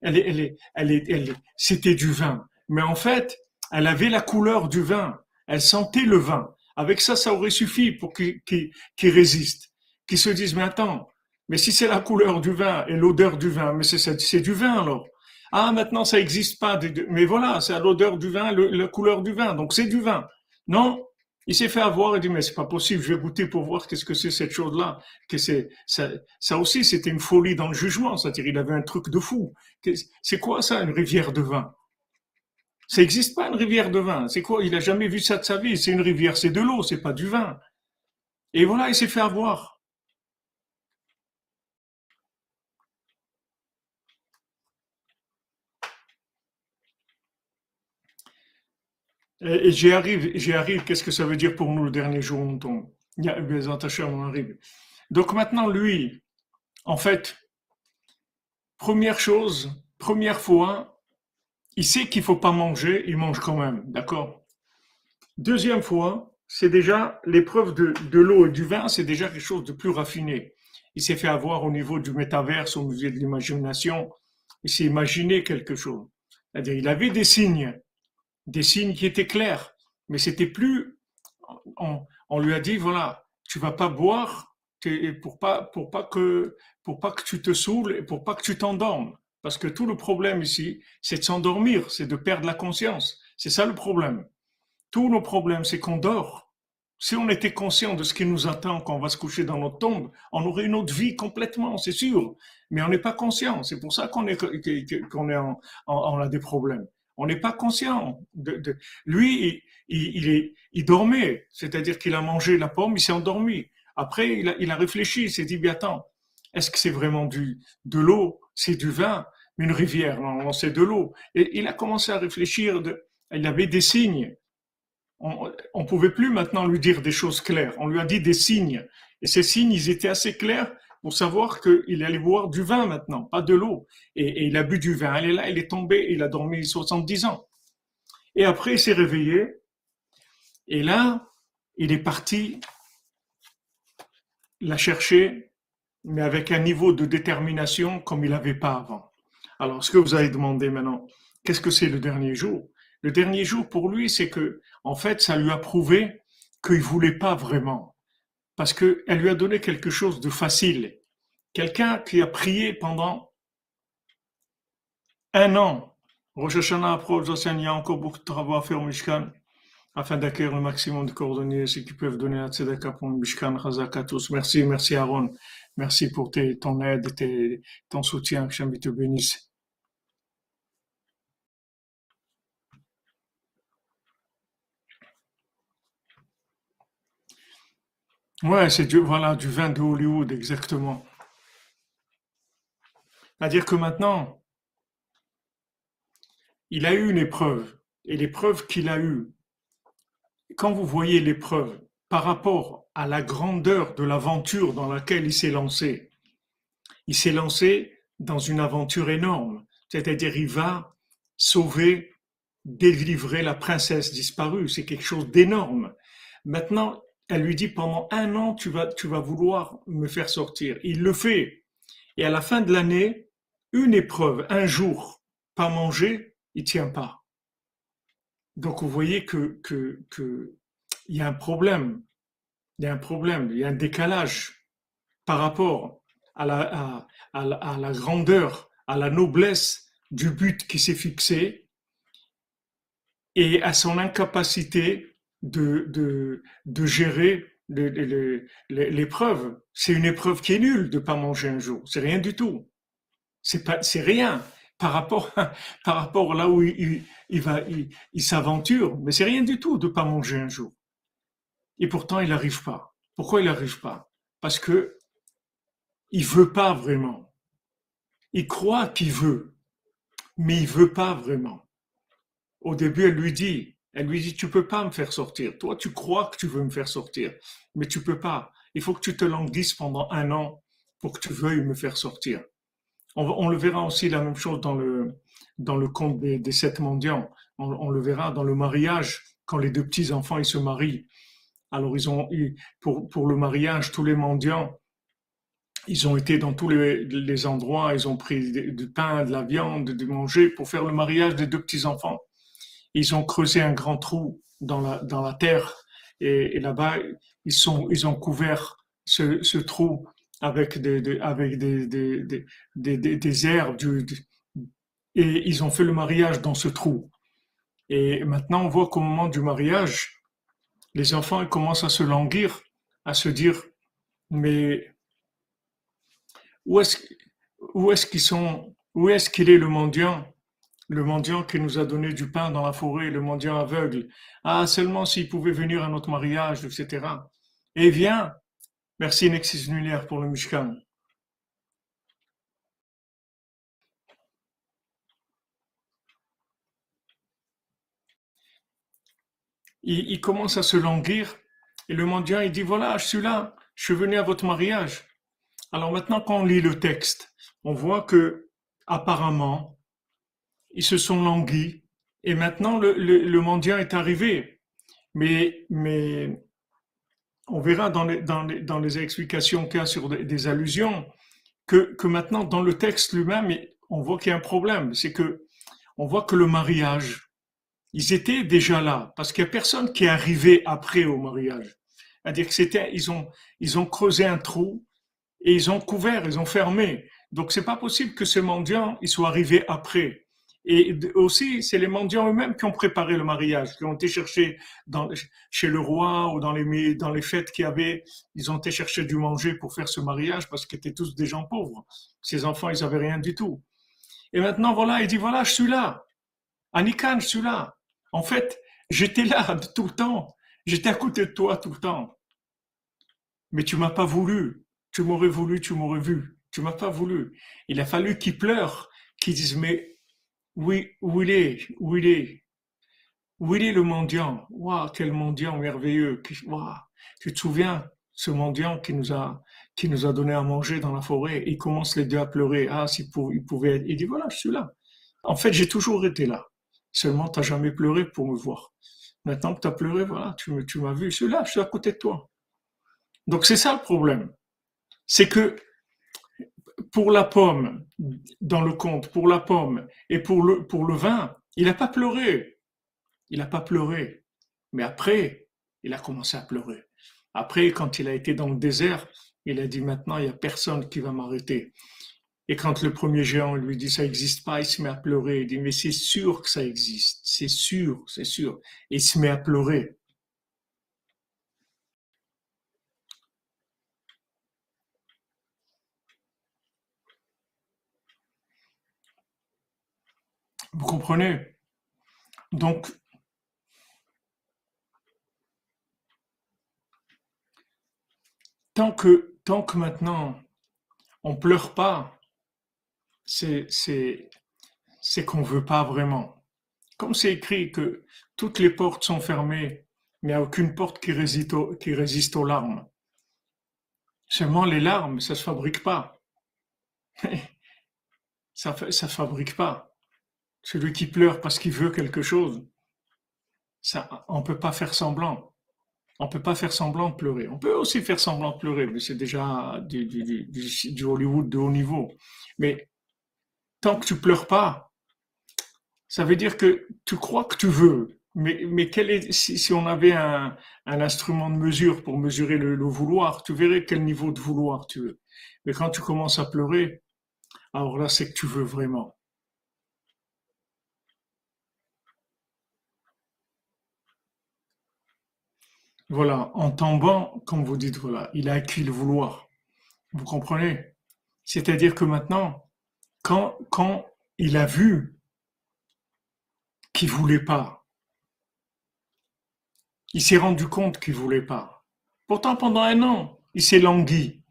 elle, elle, elle, elle, c'était du vin? Mais en fait, elle avait la couleur du vin. Elle sentait le vin. Avec ça, ça aurait suffi pour qu'il qu résiste. Qu'il se dise, mais attends, mais si c'est la couleur du vin et l'odeur du vin, mais c'est du vin alors. Ah, maintenant, ça n'existe pas. Mais voilà, c'est l'odeur du vin, la couleur du vin. Donc, c'est du vin. Non, il s'est fait avoir et dit, mais c'est pas possible, je vais goûter pour voir qu'est-ce que c'est cette chose-là. Que c'est, ça, ça aussi, c'était une folie dans le jugement. C'est-à-dire, il avait un truc de fou. C'est quoi ça, une rivière de vin? Ça n'existe pas, une rivière de vin. C'est quoi? Il a jamais vu ça de sa vie. C'est une rivière, c'est de l'eau, c'est pas du vin. Et voilà, il s'est fait avoir. Et, j'y arrive, j'y arrive. Qu'est-ce que ça veut dire pour nous le dernier jour où on tombe on arrive. Donc maintenant, lui, en fait, première chose, première fois, il sait qu'il faut pas manger, il mange quand même, d'accord? Deuxième fois, c'est déjà l'épreuve de, de l'eau et du vin, c'est déjà quelque chose de plus raffiné. Il s'est fait avoir au niveau du métaverse, au niveau de l'imagination. Il s'est imaginé quelque chose. C'est-à-dire, il avait des signes, des signes qui étaient clairs, mais c'était plus. On, on, lui a dit voilà, tu vas pas boire pour pas pour pas que pour pas que tu te saoules et pour pas que tu t'endormes. Parce que tout le problème ici, c'est de s'endormir, c'est de perdre la conscience. C'est ça le problème. Tous nos problèmes, c'est qu'on dort. Si on était conscient de ce qui nous attend quand on va se coucher dans notre tombe, on aurait une autre vie complètement, c'est sûr. Mais on n'est pas conscient. C'est pour ça qu'on est, est en, on a des problèmes. On n'est pas conscient. De, de... Lui, il, il, il dormait, c'est-à-dire qu'il a mangé la pomme, il s'est endormi. Après, il a, il a réfléchi, il s'est dit, bien attends, est-ce que c'est vraiment du, de l'eau, c'est du vin, une rivière, non c'est de l'eau. Et il a commencé à réfléchir, de, il avait des signes on ne pouvait plus maintenant lui dire des choses claires. On lui a dit des signes. Et ces signes, ils étaient assez clairs pour savoir qu'il allait boire du vin maintenant, pas de l'eau. Et, il a bu du vin. Il est là, il est tombé, il a dormi 70 ans. Et après, il s'est réveillé. Et là, il est parti la chercher, mais avec un niveau de détermination comme il n'avait pas avant. Alors, ce que vous avez demandé maintenant, qu'est-ce que c'est le dernier jour? Le dernier jour pour lui, c'est que, en fait, ça lui a prouvé qu'il voulait pas vraiment. Parce qu'elle lui a donné quelque chose de facile. Quelqu'un qui a prié pendant un an. Rosh Hashanah approche, il y a encore beaucoup de travaux à faire au Mishkan afin d'acquérir le maximum de coordonnées, ceux qui peuvent donner à Tzedaka pour le Mishkan, tous. Merci, merci Aaron. Merci pour ton aide et ton soutien. Que te bénisse. Ouais, c'est du, voilà, du vin de Hollywood, exactement. C'est-à-dire que maintenant, il a eu une épreuve. Et l'épreuve qu'il a eue, quand vous voyez l'épreuve par rapport à la grandeur de l'aventure dans laquelle il s'est lancé, il s'est lancé dans une aventure énorme. C'est-à-dire, il va sauver, délivrer la princesse disparue. C'est quelque chose d'énorme. Maintenant, elle lui dit pendant un an, tu vas, tu vas vouloir me faire sortir. Il le fait. Et à la fin de l'année, une épreuve, un jour, pas manger, il tient pas. Donc vous voyez que, que, que il y a un problème. Il y a un problème, il y a un décalage par rapport à la, à, à la grandeur, à la noblesse du but qui s'est fixé et à son incapacité de, de, de gérer l'épreuve. C'est une épreuve qui est nulle de pas manger un jour. C'est rien du tout. C'est rien par rapport, par rapport là où il, il va, il, s'aventure. Mais c'est rien du tout de pas manger un jour. Et pourtant, il n'arrive pas. Pourquoi il n'arrive pas? Parce que il veut pas vraiment. Il croit qu'il veut, mais il veut pas vraiment. Au début, elle lui dit, elle lui dit, tu peux pas me faire sortir. Toi, tu crois que tu veux me faire sortir, mais tu peux pas. Il faut que tu te languisses pendant un an pour que tu veuilles me faire sortir. On, le verra aussi la même chose dans le, dans le conte des, sept mendiants. On, le verra dans le mariage, quand les deux petits-enfants, ils se marient. Alors, ils ont, pour, pour le mariage, tous les mendiants, ils ont été dans tous les, endroits, ils ont pris du pain, de la viande, de manger pour faire le mariage des deux petits-enfants ils ont creusé un grand trou dans la, dans la terre et, là-bas, ils, sont, ils ont couvert ce, trou avec des, avec des, des, des, herbes et ils ont fait le mariage dans ce trou. Et maintenant, on voit qu'au moment du mariage, les enfants commencent à se languir, à se dire, mais où est-ce où est-ce qu'ils sont, où est-ce qu'il est le mendiant? Le mendiant qui nous a donné du pain dans la forêt, le mendiant aveugle. Ah, seulement s'il pouvait venir à notre mariage, etc. Et viens. Merci Nexis Nullaire pour le Mishkan. Il, il, commence à se languir et le mendiant il dit voilà je suis là je suis venu à votre mariage Alors maintenant, quand on lit le texte, on voit que apparemment, ils se sont languis et maintenant le, mendiant est arrivé. Mais, on verra dans les, explications qu'il y a sur des, allusions que, maintenant, dans le texte lui-même, on voit qu'il y a un problème. C'est que on voit que le mariage, ils étaient déjà là, parce qu'il n'y a personne qui est arrivé après au mariage. C'est-à-dire que c'était, ils ont, ils ont creusé un trou et ils ont couvert, ils ont fermé. Donc c'est pas possible que ces mendiants, ils soient arrivés après. Et aussi, c'est les mendiants eux-mêmes qui ont préparé le mariage, qui ont été chercher dans, chez le roi ou dans les, dans les fêtes qu'il y avait. Ils ont été chercher du manger pour faire ce mariage parce qu'ils étaient tous des gens pauvres. Ces enfants, ils avaient rien du tout. Et maintenant, voilà, il dit, voilà, je suis là. Anikan, je suis là. En fait, j'étais là tout le temps. J'étais à côté de toi tout le temps. Mais tu m'as pas voulu. Tu m'aurais voulu, tu m'aurais vu. Tu m'as pas voulu. Il a fallu qu'il pleure, qu'il dise, mais oui, où il est, où il est, où il est le mendiant. Waouh, quel mendiant merveilleux. Tu te souviens, ce mendiant qui nous a, qui nous a donné à manger dans la forêt. Il commence les deux à pleurer. Ah, s'il pouvait, il dit voilà, je suis là. En fait, j'ai toujours été là. Seulement, tu n'as jamais pleuré pour me voir. Maintenant que tu as pleuré, voilà, tu, tu m'as vu, je suis là, je suis à côté de toi. Donc c'est ça le problème. C'est que pour la pomme, dans le conte, pour la pomme et pour le, pour le vin, il n'a pas pleuré. Il n'a pas pleuré. Mais après, il a commencé à pleurer. Après, quand il a été dans le désert, il a dit maintenant, il n'y a personne qui va m'arrêter. Et quand le premier géant lui dit ça n'existe pas, il se met à pleurer. Il dit mais c'est sûr que ça existe, c'est sûr, c'est sûr. Et il se met à pleurer. Vous comprenez? Donc, tant que, tant que maintenant on pleure pas, c'est, qu'on veut pas vraiment. Comme c'est écrit que toutes les portes sont fermées, mais il n'y a aucune porte qui résiste, qui résiste aux larmes. Seulement les larmes, ça se fabrique pas. <laughs> ça, ça se fabrique pas. Celui qui pleure parce qu'il veut quelque chose, ça, on peut pas faire semblant. On peut pas faire semblant de pleurer. On peut aussi faire semblant de pleurer, mais c'est déjà du, du, Hollywood de haut niveau. Mais tant que tu pleures pas, ça veut dire que tu crois que tu veux. Mais, mais quel est, si, on avait un, instrument de mesure pour mesurer le, le, vouloir, tu verrais quel niveau de vouloir tu veux. Mais quand tu commences à pleurer, alors là, c'est que tu veux vraiment. Voilà, en tombant, comme vous dites, voilà, il a acquis le vouloir. Vous comprenez? C'est-à-dire que maintenant, quand, il a vu qu'il voulait pas, il s'est rendu compte qu'il voulait pas. Pourtant, pendant un an, il s'est langui.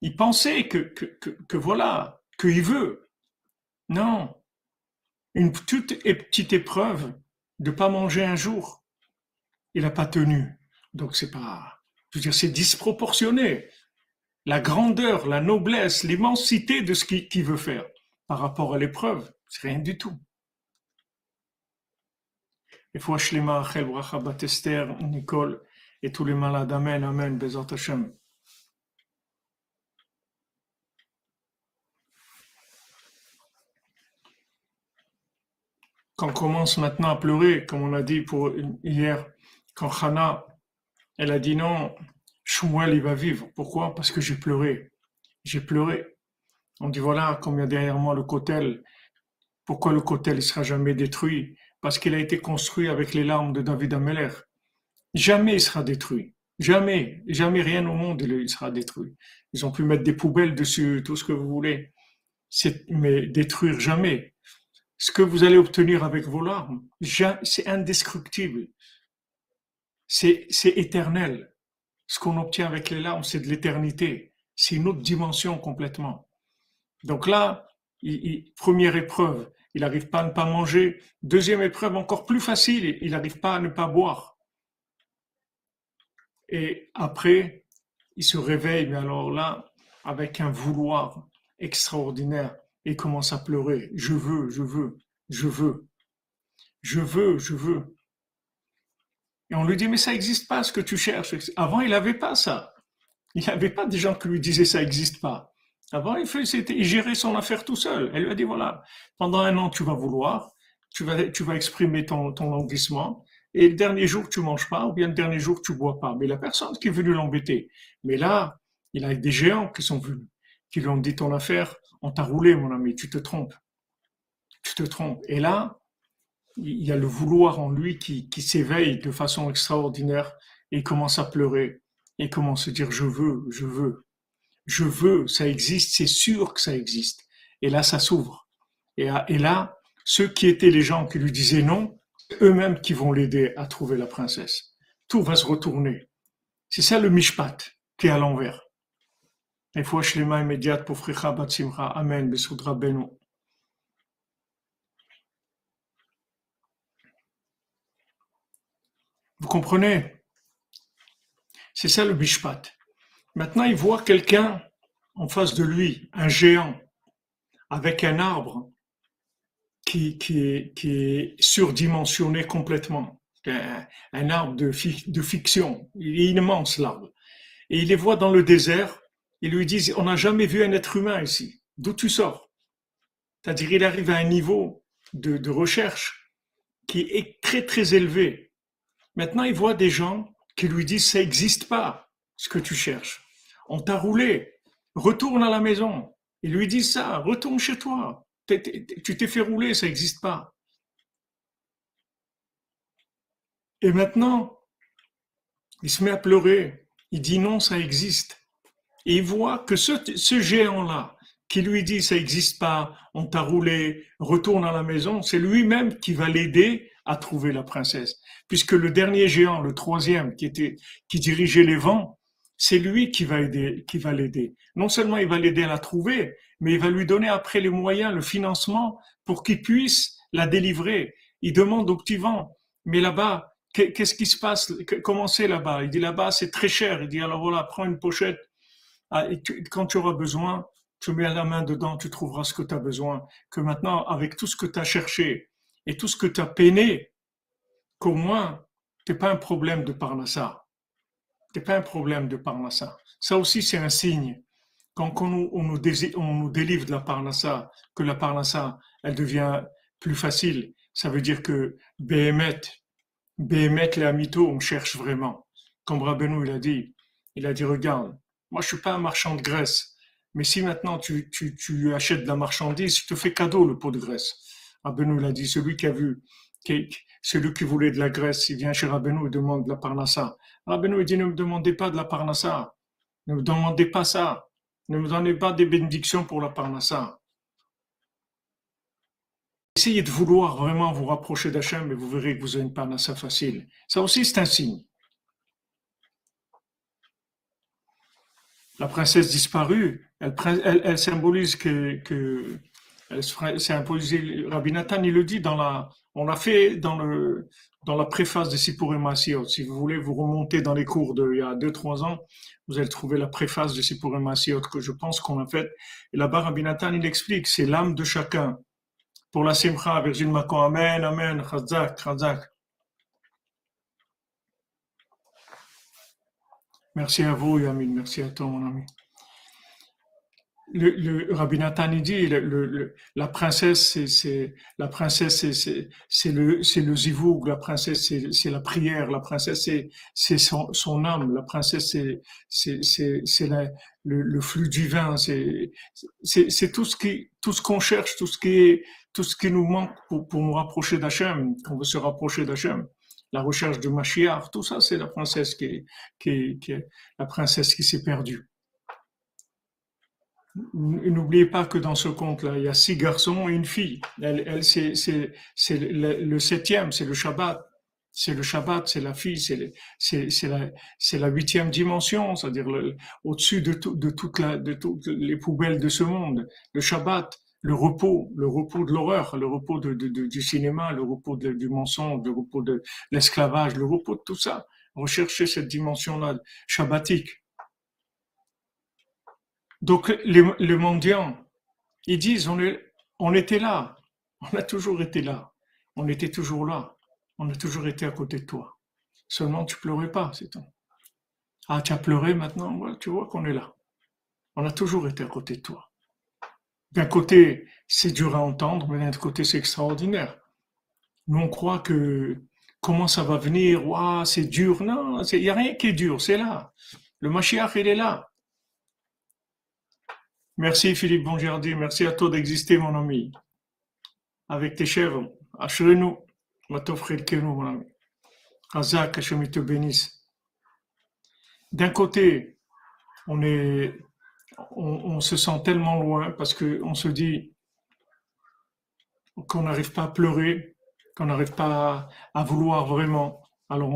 Il pensait que, voilà, qu'il veut. Non. Une toute petite épreuve de pas manger un jour. Il n'a pas tenu. Donc c'est pas, c'est disproportionné. La grandeur, la noblesse, l'immensité de ce qu'il veut faire par rapport à l'épreuve, c'est rien du tout. Et faut Shlema, Achel, Bracha, Batester, Nicole et tous les malades. Amen, Amen, Bezat Hashem. Quand on commence maintenant à pleurer, comme on a dit pour hier, quand Hannah elle a dit non, Shmuel, il va vivre. Pourquoi? Parce que j'ai pleuré. J'ai pleuré. On dit voilà, comme derrière moi le cotel. Pourquoi le cotel ne sera jamais détruit? Parce qu'il a été construit avec les larmes de David Ameller. Jamais il sera détruit. Jamais, jamais rien au monde il sera détruit. Ils ont pu mettre des poubelles dessus, tout ce que vous voulez. Mais détruire jamais. Ce que vous allez obtenir avec vos larmes, c'est indestructible c'est éternel. Ce qu'on obtient avec les larmes, c'est de l'éternité. C'est une autre dimension complètement. Donc là, première épreuve, il n'arrive pas à ne pas manger. Deuxième épreuve, encore plus facile, il n'arrive pas à ne pas boire. Et après, il se réveille, mais alors là, avec un vouloir extraordinaire et commence à pleurer. Je veux, je veux, je veux, je veux, je veux. Et on lui dit, mais ça n'existe pas ce que tu cherches. Avant, il n'avait pas ça. Il n'y avait pas des gens qui lui disaient ça n'existe pas. Avant, il, fait, il gérait son affaire tout seul. Elle lui a dit, voilà, pendant un an, tu vas vouloir, tu vas, tu vas exprimer ton, ton languissement, et le dernier jour, tu manges pas, ou bien le dernier jour, tu bois pas. Mais la personne qui est venue l'embêter. Mais là, il a des géants qui sont venus, qui lui ont dit ton affaire, on t'a roulé, mon ami, tu te trompes. Tu te trompes. Et là, il y a le vouloir en lui qui, s'éveille de façon extraordinaire et commence à pleurer. Et commence à dire je veux, je veux, je veux, ça existe, c'est sûr que ça existe. Et là, ça s'ouvre. Et, et là, ceux qui étaient les gens qui lui disaient non, eux-mêmes qui vont l'aider à trouver la princesse. Tout va se retourner. C'est ça le mishpat qui est à l'envers. Mains immédiates pour. Amen. Vous comprenez? C'est ça le bishpat. Maintenant, il voit quelqu'un en face de lui, un géant, avec un arbre qui, est, surdimensionné complètement. Un, arbre de, fiction. Il est immense, l'arbre. Et il les voit dans le désert. Ils lui disent, on n'a jamais vu un être humain ici. D'où tu sors? C'est-à-dire, il arrive à un niveau de recherche qui est très, très élevé Maintenant, il voit des gens qui lui disent ça n'existe pas, ce que tu cherches. On t'a roulé, retourne à la maison. Ils lui disent ça, retourne chez toi. Tu t'es fait rouler, ça n'existe pas. Et maintenant, il se met à pleurer. Il dit non, ça existe. Et il voit que ce, géant-là, qui lui dit ça n'existe pas, on t'a roulé, retourne à la maison, c'est lui-même qui va l'aider à trouver la princesse. Puisque le dernier géant, le troisième, qui était, qui dirigeait les vents, c'est lui qui va aider, qui va l'aider. Non seulement il va l'aider à la trouver, mais il va lui donner après les moyens, le financement pour qu'il puisse la délivrer. Il demande au petit vent, mais là-bas, qu'est-ce qui se passe? Comment c'est là-bas? Il dit là-bas, c'est très cher. Il dit alors voilà, prends une pochette. Ah, quand tu auras besoin, tu mets la main dedans, tu trouveras ce que tu as besoin. Que maintenant, avec tout ce que tu as cherché, et tout ce que tu as peiné, qu'au moins, tu n'es pas un problème de Parnassa. Tu n'es pas un problème de Parnassa. Ça aussi, c'est un signe. Quand on nous, délivre de la Parnassa, que la Parnassa, elle devient plus facile, ça veut dire que Béhémet, Béhémet les Amito, on cherche vraiment. Comme Rabbeinu, il a dit, il a dit, regarde, moi je suis pas un marchand de graisse, mais si maintenant tu, tu, tu achètes de la marchandise, je te fais cadeau le pot de graisse. Rabbeinu l'a dit, celui qui a vu, celui qui voulait de la graisse, il vient chez Rabbeinu et demande de la parnassa. Rabbeinu dit, ne me demandez pas de la parnassa. Ne me demandez pas ça. Ne me donnez pas des bénédictions pour la parnassa. Essayez de vouloir vraiment vous rapprocher d'Hachem et vous verrez que vous avez une parnassa facile. Ça aussi, c'est un signe. La princesse disparue, elle, symbolise que c'est imposé. Rabbi Nathan, il le dit dans la, on l'a fait dans le, dans la préface de Sipurim Masiot. Si vous voulez vous remonter dans les cours d'il y a 2-3 ans, vous allez trouver la préface de Sipurim Masiot que je pense qu'on a faite. Et là-bas, Rabbi Nathan, il explique, c'est l'âme de chacun. Pour la Simcha, Virgin Makon, Amen, Amen, Chazak, Chazak. Merci à vous, Yamin. Merci à toi, mon ami le, le Rabbi Nathan dit le, la princesse c'est la princesse c'est le c'est le zivoug la princesse c'est la prière la princesse c'est son, son âme la princesse c'est c'est le, le flux divin c'est c'est tout ce qui tout ce qu'on cherche tout ce qui est tout ce qui nous manque pour, pour nous rapprocher d'Hachem qu'on veut se rapprocher d'Hachem. La recherche de Mashiach tout ça c'est la princesse qui qui, qui est la princesse qui s'est perdue N'oubliez pas que dans ce conte-là, il y a six garçons et une fille. Elle, elle c'est, c'est le, septième, c'est le Shabbat. C'est le Shabbat, c'est la fille, c'est, la, la huitième dimension, c'est-à-dire au-dessus de, tout, de, toute de toutes les poubelles de ce monde. Le Shabbat, le repos, le repos de l'horreur, le repos de, de, du cinéma, le repos du mensonge, le repos de l'esclavage, le repos de tout ça. Recherchez cette dimension-là, shabbatique. Donc, les, mendiants, ils disent, on, était là, on a toujours été là, on était toujours là, on a toujours été à côté de toi. Seulement, tu pleurais pas, c'est tout. Ah, tu as pleuré maintenant, tu vois qu'on est là. On a toujours été à côté de toi. D'un côté, c'est dur à entendre, mais d'un autre côté, c'est extraordinaire. Nous, on croit que comment ça va venir, c'est dur. Non, il n'y a rien qui est dur, c'est là. Le Mashiach, il est là. Merci Philippe Bonjardi, merci à toi d'exister, mon ami. Avec tes chèvres, nous mon ami. Razak, Hachem, te bénisse. D'un côté, on est, on, se sent tellement loin parce qu'on se dit qu'on n'arrive pas à pleurer, qu'on n'arrive pas à, vouloir vraiment. Alors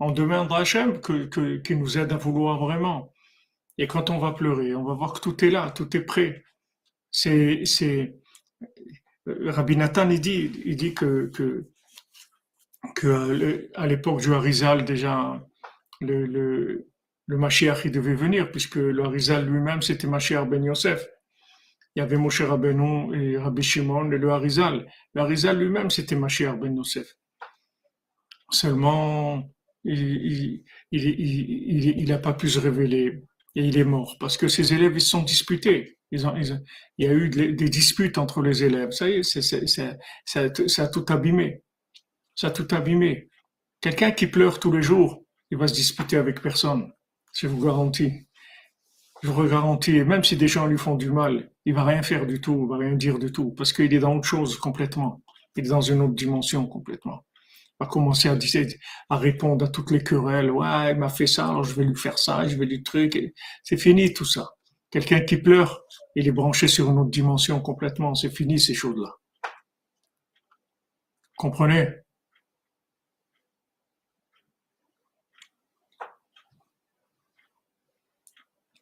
on, demande à Hachem qu'il nous aide à vouloir vraiment. Et quand on va pleurer, on va voir que tout est là, tout est prêt. C'est, c'est, Rabbi Nathan, il dit, il dit que, que, que à l'époque du Harizal, déjà, le, le, le Mashiach, il devait venir, puisque le Harizal lui-même, c'était Mashiach ben Yosef. Il y avait Moshe Rabbeinu et Rabbi Shimon et le Harizal. Le Harizal lui-même, c'était Mashiach ben Yosef. Seulement, il n'a pas pu se révéler et il est mort parce que ses élèves se sont disputés. Il y a eu des disputes entre les élèves. Ça a tout abîmé. Ça a tout abîmé. Quelqu'un qui pleure tous les jours, il va se disputer avec personne. Je vous garantis. Je vous garantis. Même si des gens lui font du mal, il va rien faire du tout, il va rien dire du tout, parce qu'il est dans autre chose complètement. Il est dans une autre dimension complètement va commencer à, à répondre à toutes les querelles. Ouais, il m'a fait ça, alors je vais lui faire ça, je vais lui truc. C'est fini tout ça. Quelqu'un qui pleure, il est branché sur une autre dimension complètement. C'est fini ces choses-là. Comprenez?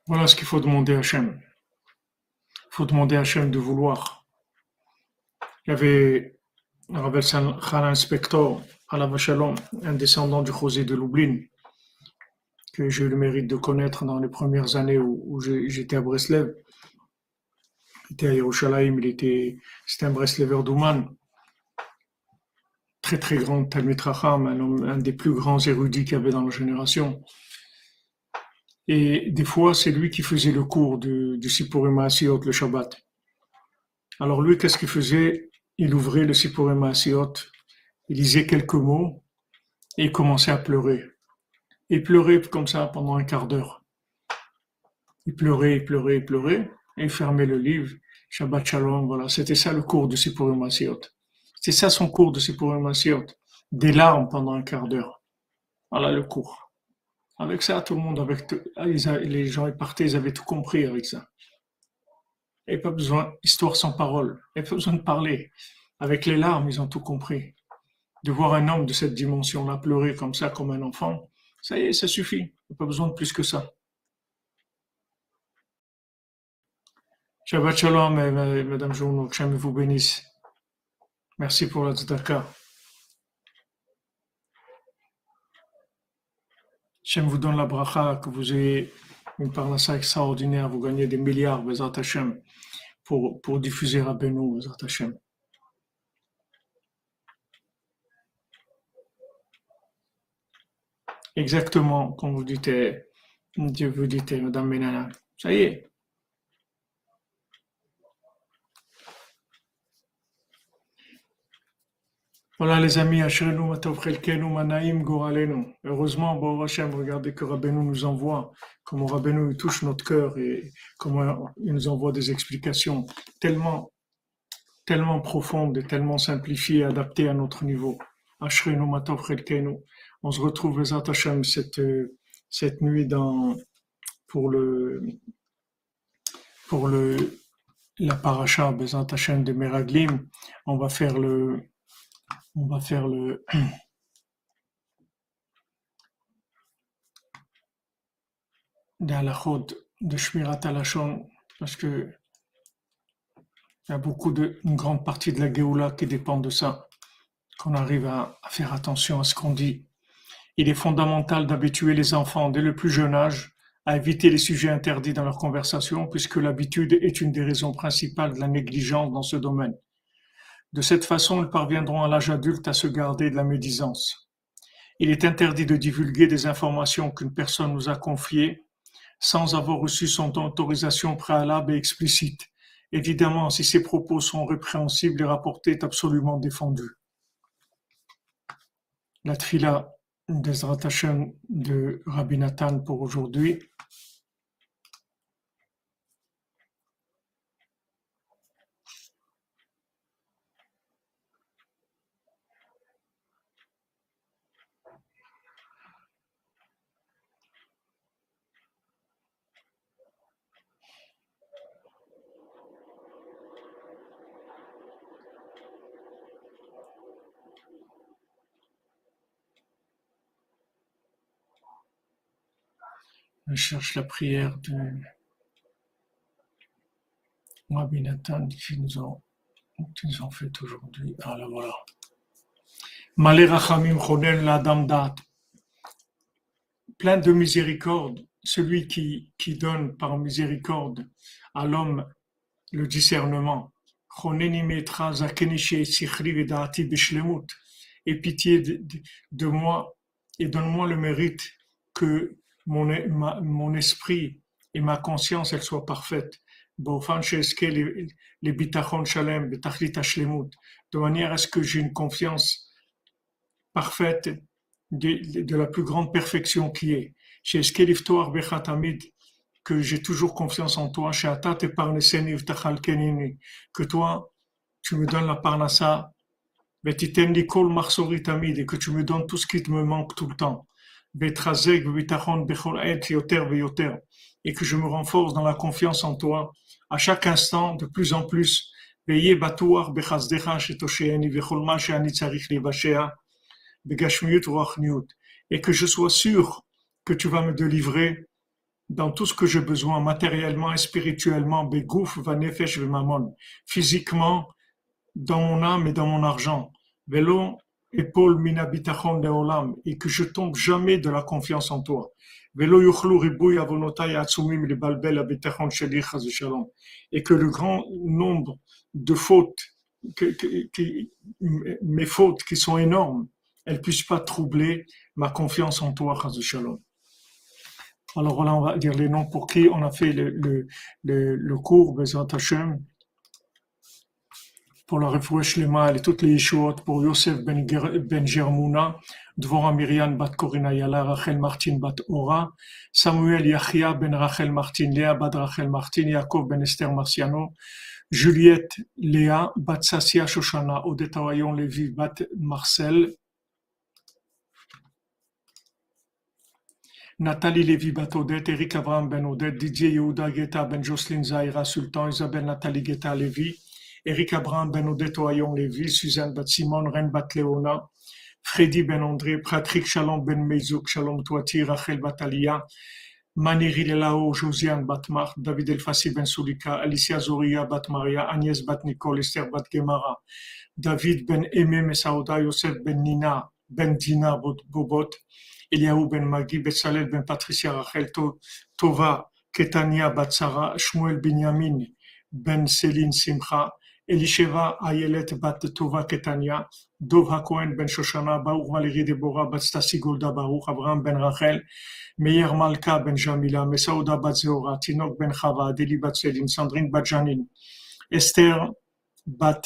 Voilà ce qu'il faut demander à Hachem. Il faut demander à Hachem de vouloir. Il y avait Rabel Khan Inspector à la un descendant du José de Lublin, que j'ai eu le mérite de connaître dans les premières années où, j'étais à Breslev. Il était à Yerushalayim, il était, c'était un Breslever d'Ouman. Très très grand Talmud un, des plus grands érudits qu'il y avait dans la génération. Et des fois, c'est lui qui faisait le cours du, du Sipurim le Shabbat. Alors lui, qu'est-ce qu'il faisait? Il ouvrait le Sipurim Asiot il lisait quelques mots et il commençait à pleurer. Il pleurait comme ça pendant un quart d'heure. Il pleurait, il pleurait, il pleurait, et il fermait le livre. Shabbat Shalom, voilà. C'était ça le cours de Sipurim Masiot. C'était ça son cours de Sipurim Masiot. Des larmes pendant un quart d'heure. Voilà le cours. Avec ça, tout le monde, avec ah, les gens ils partaient, ils avaient tout compris avec ça. Et pas besoin, histoire sans parole. Il pas besoin de parler. Avec les larmes, ils ont tout compris de voir un homme de cette dimension-là pleurer comme ça, comme un enfant, ça y est, ça suffit. Il n'y a pas besoin de plus que ça. Shabbat Shalom, Madame Journo, que vous bénisse. Merci pour la tzedaka. Hachem vous donne la bracha, que vous ayez une parnassa extraordinaire, vous gagnez des milliards, Bezat Hashem, pour, pour diffuser à Beno, Bezat Hashem. Exactement, comme vous dites, Dieu vous dites, Madame Benana. Ça y est. Voilà les amis, Heureusement, bon Hachem, regardez que Rabbeinu nous envoie, comment Rabbeinu touche notre cœur et comment il nous envoie des explications tellement, tellement profondes et tellement simplifiées, adaptées à notre niveau. Ashrenu Matov on se retrouve Bezat Hashem cette, cette nuit dans, pour le, pour le, la paracha Bezat Hashem de Meraglim. On va faire le, on va faire le, <clears throat> d'Alachot de Shmirat Alashon, parce que il y a beaucoup de, une grande partie de la Géoula qui dépend de ça, qu'on arrive à faire attention à ce qu'on dit il est fondamental d'habituer les enfants dès le plus jeune âge à éviter les sujets interdits dans leur conversation, puisque l'habitude est une des raisons principales de la négligence dans ce domaine. De cette façon, ils parviendront à l'âge adulte à se garder de la médisance. Il est interdit de divulguer des informations qu'une personne nous a confiées sans avoir reçu son autorisation préalable et explicite. Évidemment, si ces propos sont répréhensibles, les rapportés est absolument défendu. La tfila des Hashem de Rabbi Nathan pour aujourd'hui. Je cherche la prière de Rabbi qui nous ont, fait aujourd'hui. Ah là voilà. Malé Rachamim la Damdat. Plein de miséricorde, celui qui, qui donne par miséricorde à l'homme le discernement. Et pitié de, de, de moi et donne-moi le mérite que mon, ma, mon esprit et ma conscience, elles soient parfaites. De manière à ce que j'ai une confiance parfaite de, de la plus grande perfection qui est. Que j'ai toujours confiance en toi. Que toi, tu me donnes la parnassa. Et que tu me donnes tout ce qui me manque tout le temps et que je me renforce dans la confiance en toi à chaque instant de plus en plus. Et que je sois sûr que tu vas me délivrer dans tout ce que j'ai besoin matériellement et spirituellement physiquement dans mon âme et dans mon argent et que je tombe jamais de la confiance en toi. Et que le grand nombre de fautes, mes fautes qui sont énormes, elles puissent pas troubler ma confiance en toi, shalom. Alors voilà, on va dire les noms pour qui on a fait le, le, le, le cours Bezrat Hashem pour la refouach Lema et toutes les Yeshuot, pour Yosef ben, ben Germouna, Dvora Myriam bat Corina Yala, Rachel Martin bat Ora, Samuel Yachia ben Rachel Martin, Léa bat Rachel Martin, Yaakov ben Esther Marciano, Juliette Léa bat Sassia Shoshana, Odette Awayon Lévi bat Marcel, Nathalie Lévy bat Odette, Eric Abraham ben Odette, Didier Yehuda Geta ben Jocelyn Zahira Sultan, Isabelle Nathalie Geta Lévy, Eric Abraham Ben Odette Oyon Lévy, Suzanne Bat Simon, Ren Bat Léona, Freddy Ben André, Patrick Shalom Ben Meizouk, Shalom Toati, Rachel Batalia, Maniri Lelao, Josiane Batmar, David Elfassi Ben Sulika, Alicia Zoria Bat Maria, Agnès Bat Nicole, Esther Bat Gemara, David Ben Eme Mesaouda, Yosef Ben Nina, Ben Dina Bobot, Eliaou Ben Magi, Betsalel Ben Patricia Rachel Tova, Ketania Batsara, Shmuel Binyamin, Ben Céline Simcha, Elisheva Ayelet bat Tova Ketania, Dov HaKohen ben Shoshana, Baruch Valérie Deborah bat Stasi Golda Abraham ben Rachel, Meir Malka ben Jamila, Mesaouda bat Zeora, Tinok ben Chava, Deli bat Selim, Sandrine bat Janine, Esther bat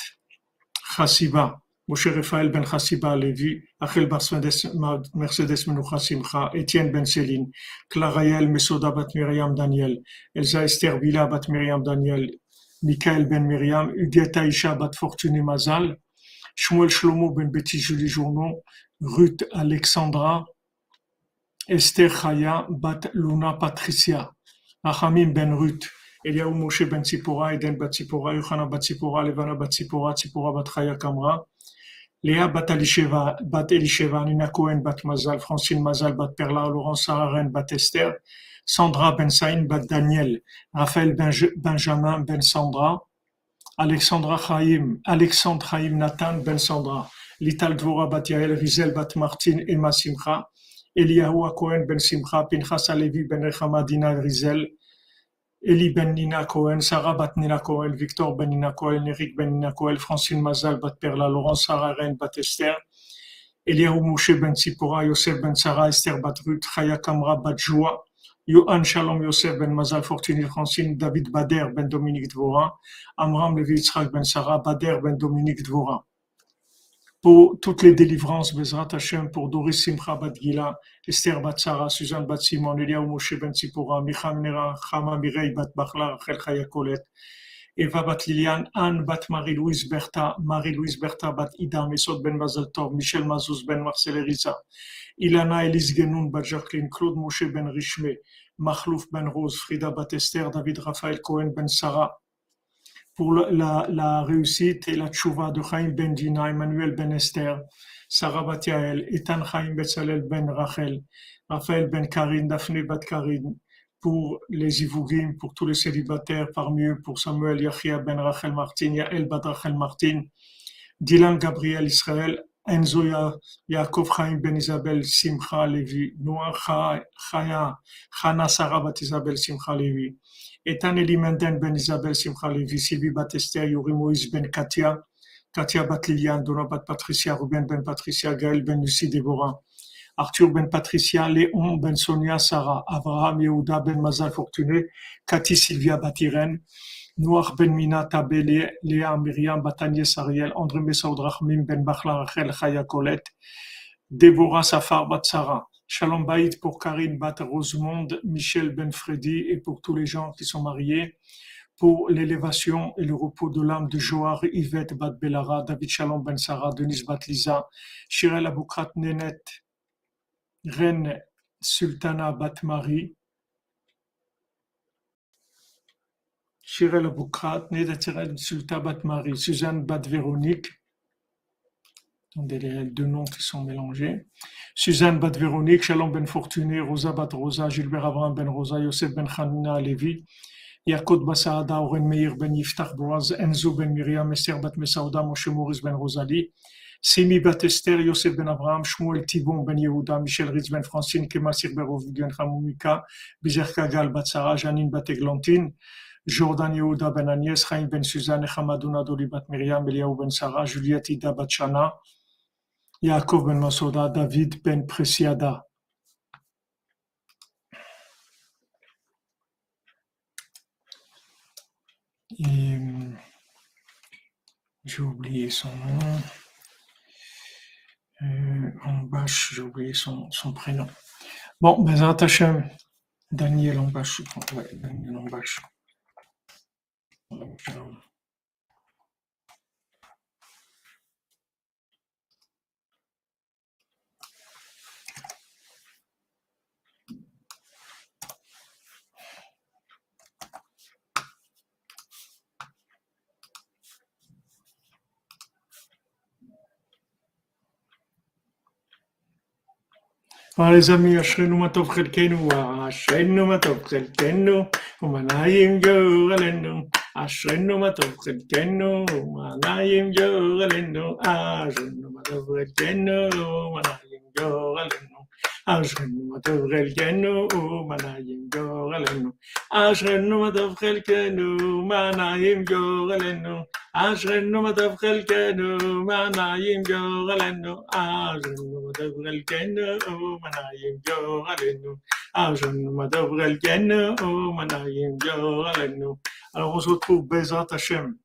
Chassiba, Moshe Raphaël ben Chassiba Levi, Achel Mercedes Menucha Simcha, Etienne ben Céline, Claraël Mesoda bat Miriam Daniel, Elsa Esther Villa bat Miriam Daniel, Michael ben Miriam, Huguette Aïcha bat Fortuné Mazal, Shmuel Shlomo ben Betty Julie Journon, Ruth Alexandra, Esther Chaya bat Luna Patricia, Achamim ben Ruth, Eliaou Moshe ben Tzipora, Eden bat Tzipora, Yochana bat Levana bat Tzipora, Tzipora bat Chaya Kamra, Léa bat Elisheva, bat Elisheva, Nina Cohen bat Mazal, Francine Mazal bat Perla, Laurence Sararen bat Esther, Sandra Ben Saïn Ben Daniel, Raphaël Benjamin Ben Sandra, Alexandra Chaim, Alexandre Chaim Nathan Ben Sandra, Lital Dvora Bat Yael, Rizel Bat Martin Emma Simcha, Eliyahu Cohen ben Simcha, Pinchas Alevi ben Rechama Dina Rizel, Eli ben Nina Cohen, Sarah bat Nina Cohen, Victor ben Nina Cohen, Eric ben Nina Cohen, Francine Mazal bat Perla, Laurence Sarah Ren bat Esther, Eliyahu Moshe ben Tzipora, Yosef ben Sarah, Esther bat Ruth, Chaya Kamra bat Joa, Yohan Shalom Yosef ben Mazal Fortuny Francine, David Bader ben Dominique Dvora, Amram Levi ben Sarah, Bader ben Dominique Dvora. Pour toutes les délivrances, Bezrat Hashem, pour Doris Simcha Bat Gila, Esther Bat Sarah, Suzanne Bat Simon, Eliaou Moshe Ben Tzipora, Micham Nera, Chama Mirei Bat Bachla, Rachel Chaya Eva Bat Liliane, Anne Bat Marie-Louise Bertha, Marie-Louise Bertha Bat Ida, Mesot Ben Mazel Michel Mazouz Ben Marcel Eriza, Ilana Elise Genoun Bat Jacqueline, Claude Moshe Ben Richme, Machlouf Ben Rose, Frida Bat Esther, David Raphaël Cohen Ben Sarah, pour la, réussite et la tchouva de Chaim Ben Dina, Emmanuel Ben Esther, Sarah Bat Yael, Ethan Chaim Betzalel Ben Rachel, Raphaël Ben Karin, Daphne Bat Karin, pour les Ivougim, pour tous les célibataires, parmi eux, pour Samuel Yachia Ben Rachel Martin, Yael Bat Rachel Martin, Dylan Gabriel Israël, Enzo Yaakov Chaim Ben Isabel Simcha Levi, Noah Chaya, Chana Sarah Bat Isabel Simcha Levi, Etan Elimenden Ben Isabel Simcha Levi, Sylvie Batester, Yuri Moïse Ben Katia, Katia Bat Liliane, Donna Bat Patricia, Ruben Ben Patricia, Gaël Ben Lucie Déborah, Arthur Ben Patricia, Léon Ben Sonia Sarah, Abraham Yehuda Ben Mazal Fortuné, Cathy Sylvia Batiren, Noir Ben Mina Tabé, Léa Myriam Batanier Sariel, André Messaoud Rahmim Ben Bachla Rachel Chaya Colette, Déborah Safar Bat Sarah. Shalom Baïd pour Karine Bat Rosemonde, Michel Ben Freddy et pour tous les gens qui sont mariés, pour l'élévation et le repos de l'âme de Joar, Yvette Bat Belara, David Shalom Ben Sarah, Denise Bat Lisa, Shirel Aboukrat Nenet, Reine Sultana Bat Marie, Shirel Aboukrat, Nenet Sultana Bat Marie, Suzanne Bat Véronique, donc des deux noms qui sont mélangés. Suzanne Bat Véronique, Shalom Ben Fortuné, Rosa Bat Rosa, Gilbert Abraham Ben Rosa, Yosef Ben Hanina Levi, Yakot Basaada, Oren Meir Ben Yiftach Boaz, Enzo Ben Miriam, Esther Bat Mesauda, Moshe Maurice Ben Rosalie, Simi Bat Esther, Yosef Ben Abraham, Shmuel Tibon Ben Yehuda, Michel Ritz Ben Francine, Kemal Sirberov Ben Hamoumika, Bizer Kagal Bat Sarah, Janine Bat Eglantine, Jordan Yehuda Ben Agnès, Chaim Ben Suzanne, Hamadouna Doli Bat Miriam, Eliaou Ben Sarah, Juliette Ida Bat Shana, Yaakov ben Masouda, David ben Presiada. j'ai oublié son nom. Euh, Ambash, j'ai oublié son, son, prénom. Bon, ben Hashem, Daniel Ambash, ouais, Daniel Ambash. قال زمي عشرين وما تبخل كينو عشرين وما تبخل كينو وما نايم جو غلنو عشرين وما تبخل كينو وما نايم جو غلنو عشرين وما تبخل كينو وما نايم جو غلنو عشرين وما تبخل كينو وما نايم جو غلنو عشرين وما تبخل كينو وما نايم جو غلنو אשרנו מה טוב חלקנו, מנעים גורלנו. אשרנו מה טוב חלקנו, מנעים גורלנו. אשרנו מה טוב חלקנו, מנעים גורלנו. Alors on se retrouve Bezrat Hashem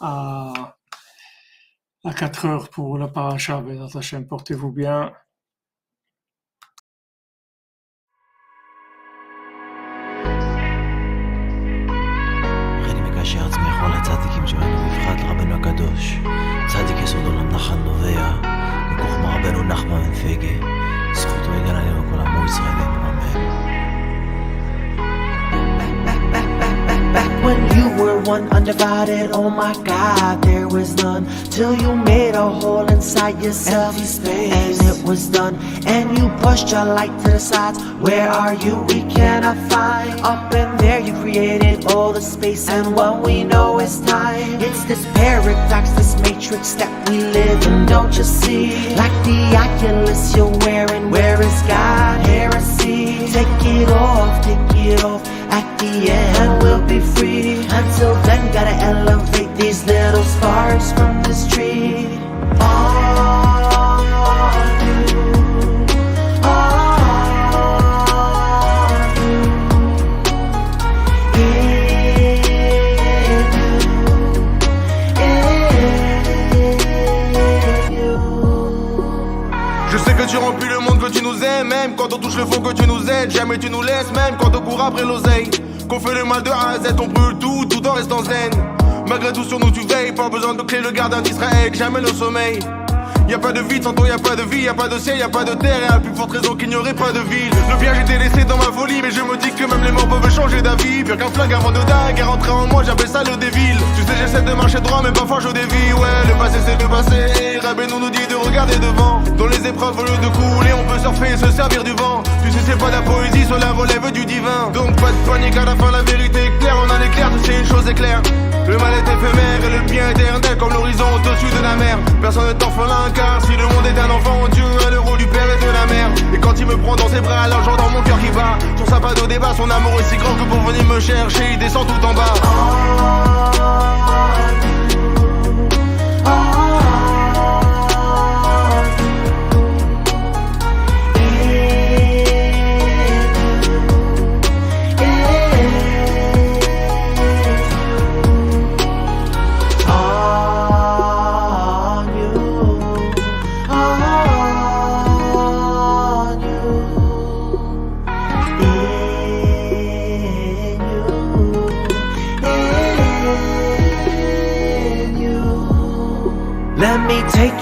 à, à 4 heures pour la paracha Bezrat Hashem. Portez-vous bien. Dios تصدی کسی دلم نخند و ویا می‌گفت ما برو نخمه من فیگه. سخوت میگن علی کنم موی Back when you were one undivided, oh my god, there was none. Till you made a hole inside yourself, and it was done. And you pushed your light to the sides. Where are you? We cannot find. Up in there, you created all the space, and what we know is time. It's this paradox, this matrix that we live in, don't you see? Like the oculus you're wearing, where is God? Heresy. Take it off, take it off. At the end, we'll be free. Until then, gotta elevate these little sparks from this tree. All you, all you. In you, in you. Je sais que tu remplis tu nous aimes, même quand on touche le fond, que tu nous aides. Jamais tu nous laisses, même quand on court après l'oseille. Qu'on fait le mal de A à Z, on brûle tout, tout en restant zen. Malgré tout, sur nous, tu veilles. Pas besoin de clé, le gardien d'Israël, jamais le sommeil. Y a pas de vie, sans toi y a pas de vie, y a pas de ciel, y a pas de terre, et à plus forte raison qu'il n'y aurait pas de ville. Le bien j'étais laissé dans ma folie, mais je me dis que même les morts peuvent changer d'avis. Pire qu'un flingue avant de dingue, est rentré en moi, j'appelle ça le dévil. Tu sais, j'essaie de marcher droit, mais parfois je dévie. Ouais, le passé c'est le passé, les épreuves, au lieu de couler, on peut surfer et se servir du vent. Tu sais, c'est pas de la poésie, cela relève du divin. Donc pas de panique, à la fin la vérité est claire, on a l'éclair, sais, une chose est claire. Le mal est éphémère et le bien éternel comme l'horizon au-dessus de la mer. Personne ne t'orphelin car si le monde est un enfant, Dieu a le rôle du père et de la mère. Et quand il me prend dans ses bras, alors j'entends mon cœur qui bat. Son sapin de débat, son amour est si grand que pour venir me chercher, il descend tout en bas.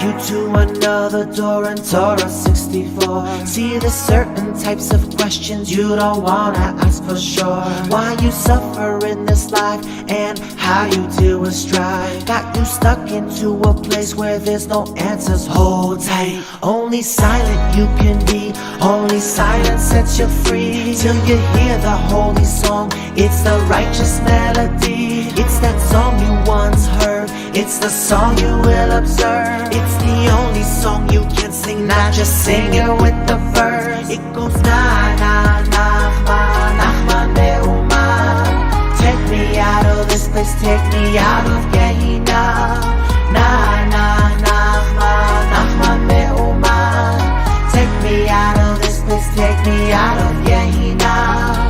You to another door in Torah 64. See the certain types of questions you don't wanna ask for sure. Why you suffer in this life and how you deal with strife. Got you stuck into a place where there's no answers. Hold tight. Only silent you can be. Only silence sets you free. Till you hear the holy song. It's the righteous melody. It's that song you once heard. It's the song you will observe. It's the only song you can sing. Not just sing it with the verse. It goes na na na na Nachman, Nachman Meuma. Take me out of this place. Take me out of Gehenna. Na na Nachman, Nachman Meuma. Take me out of this place. Take me out of Gehenna.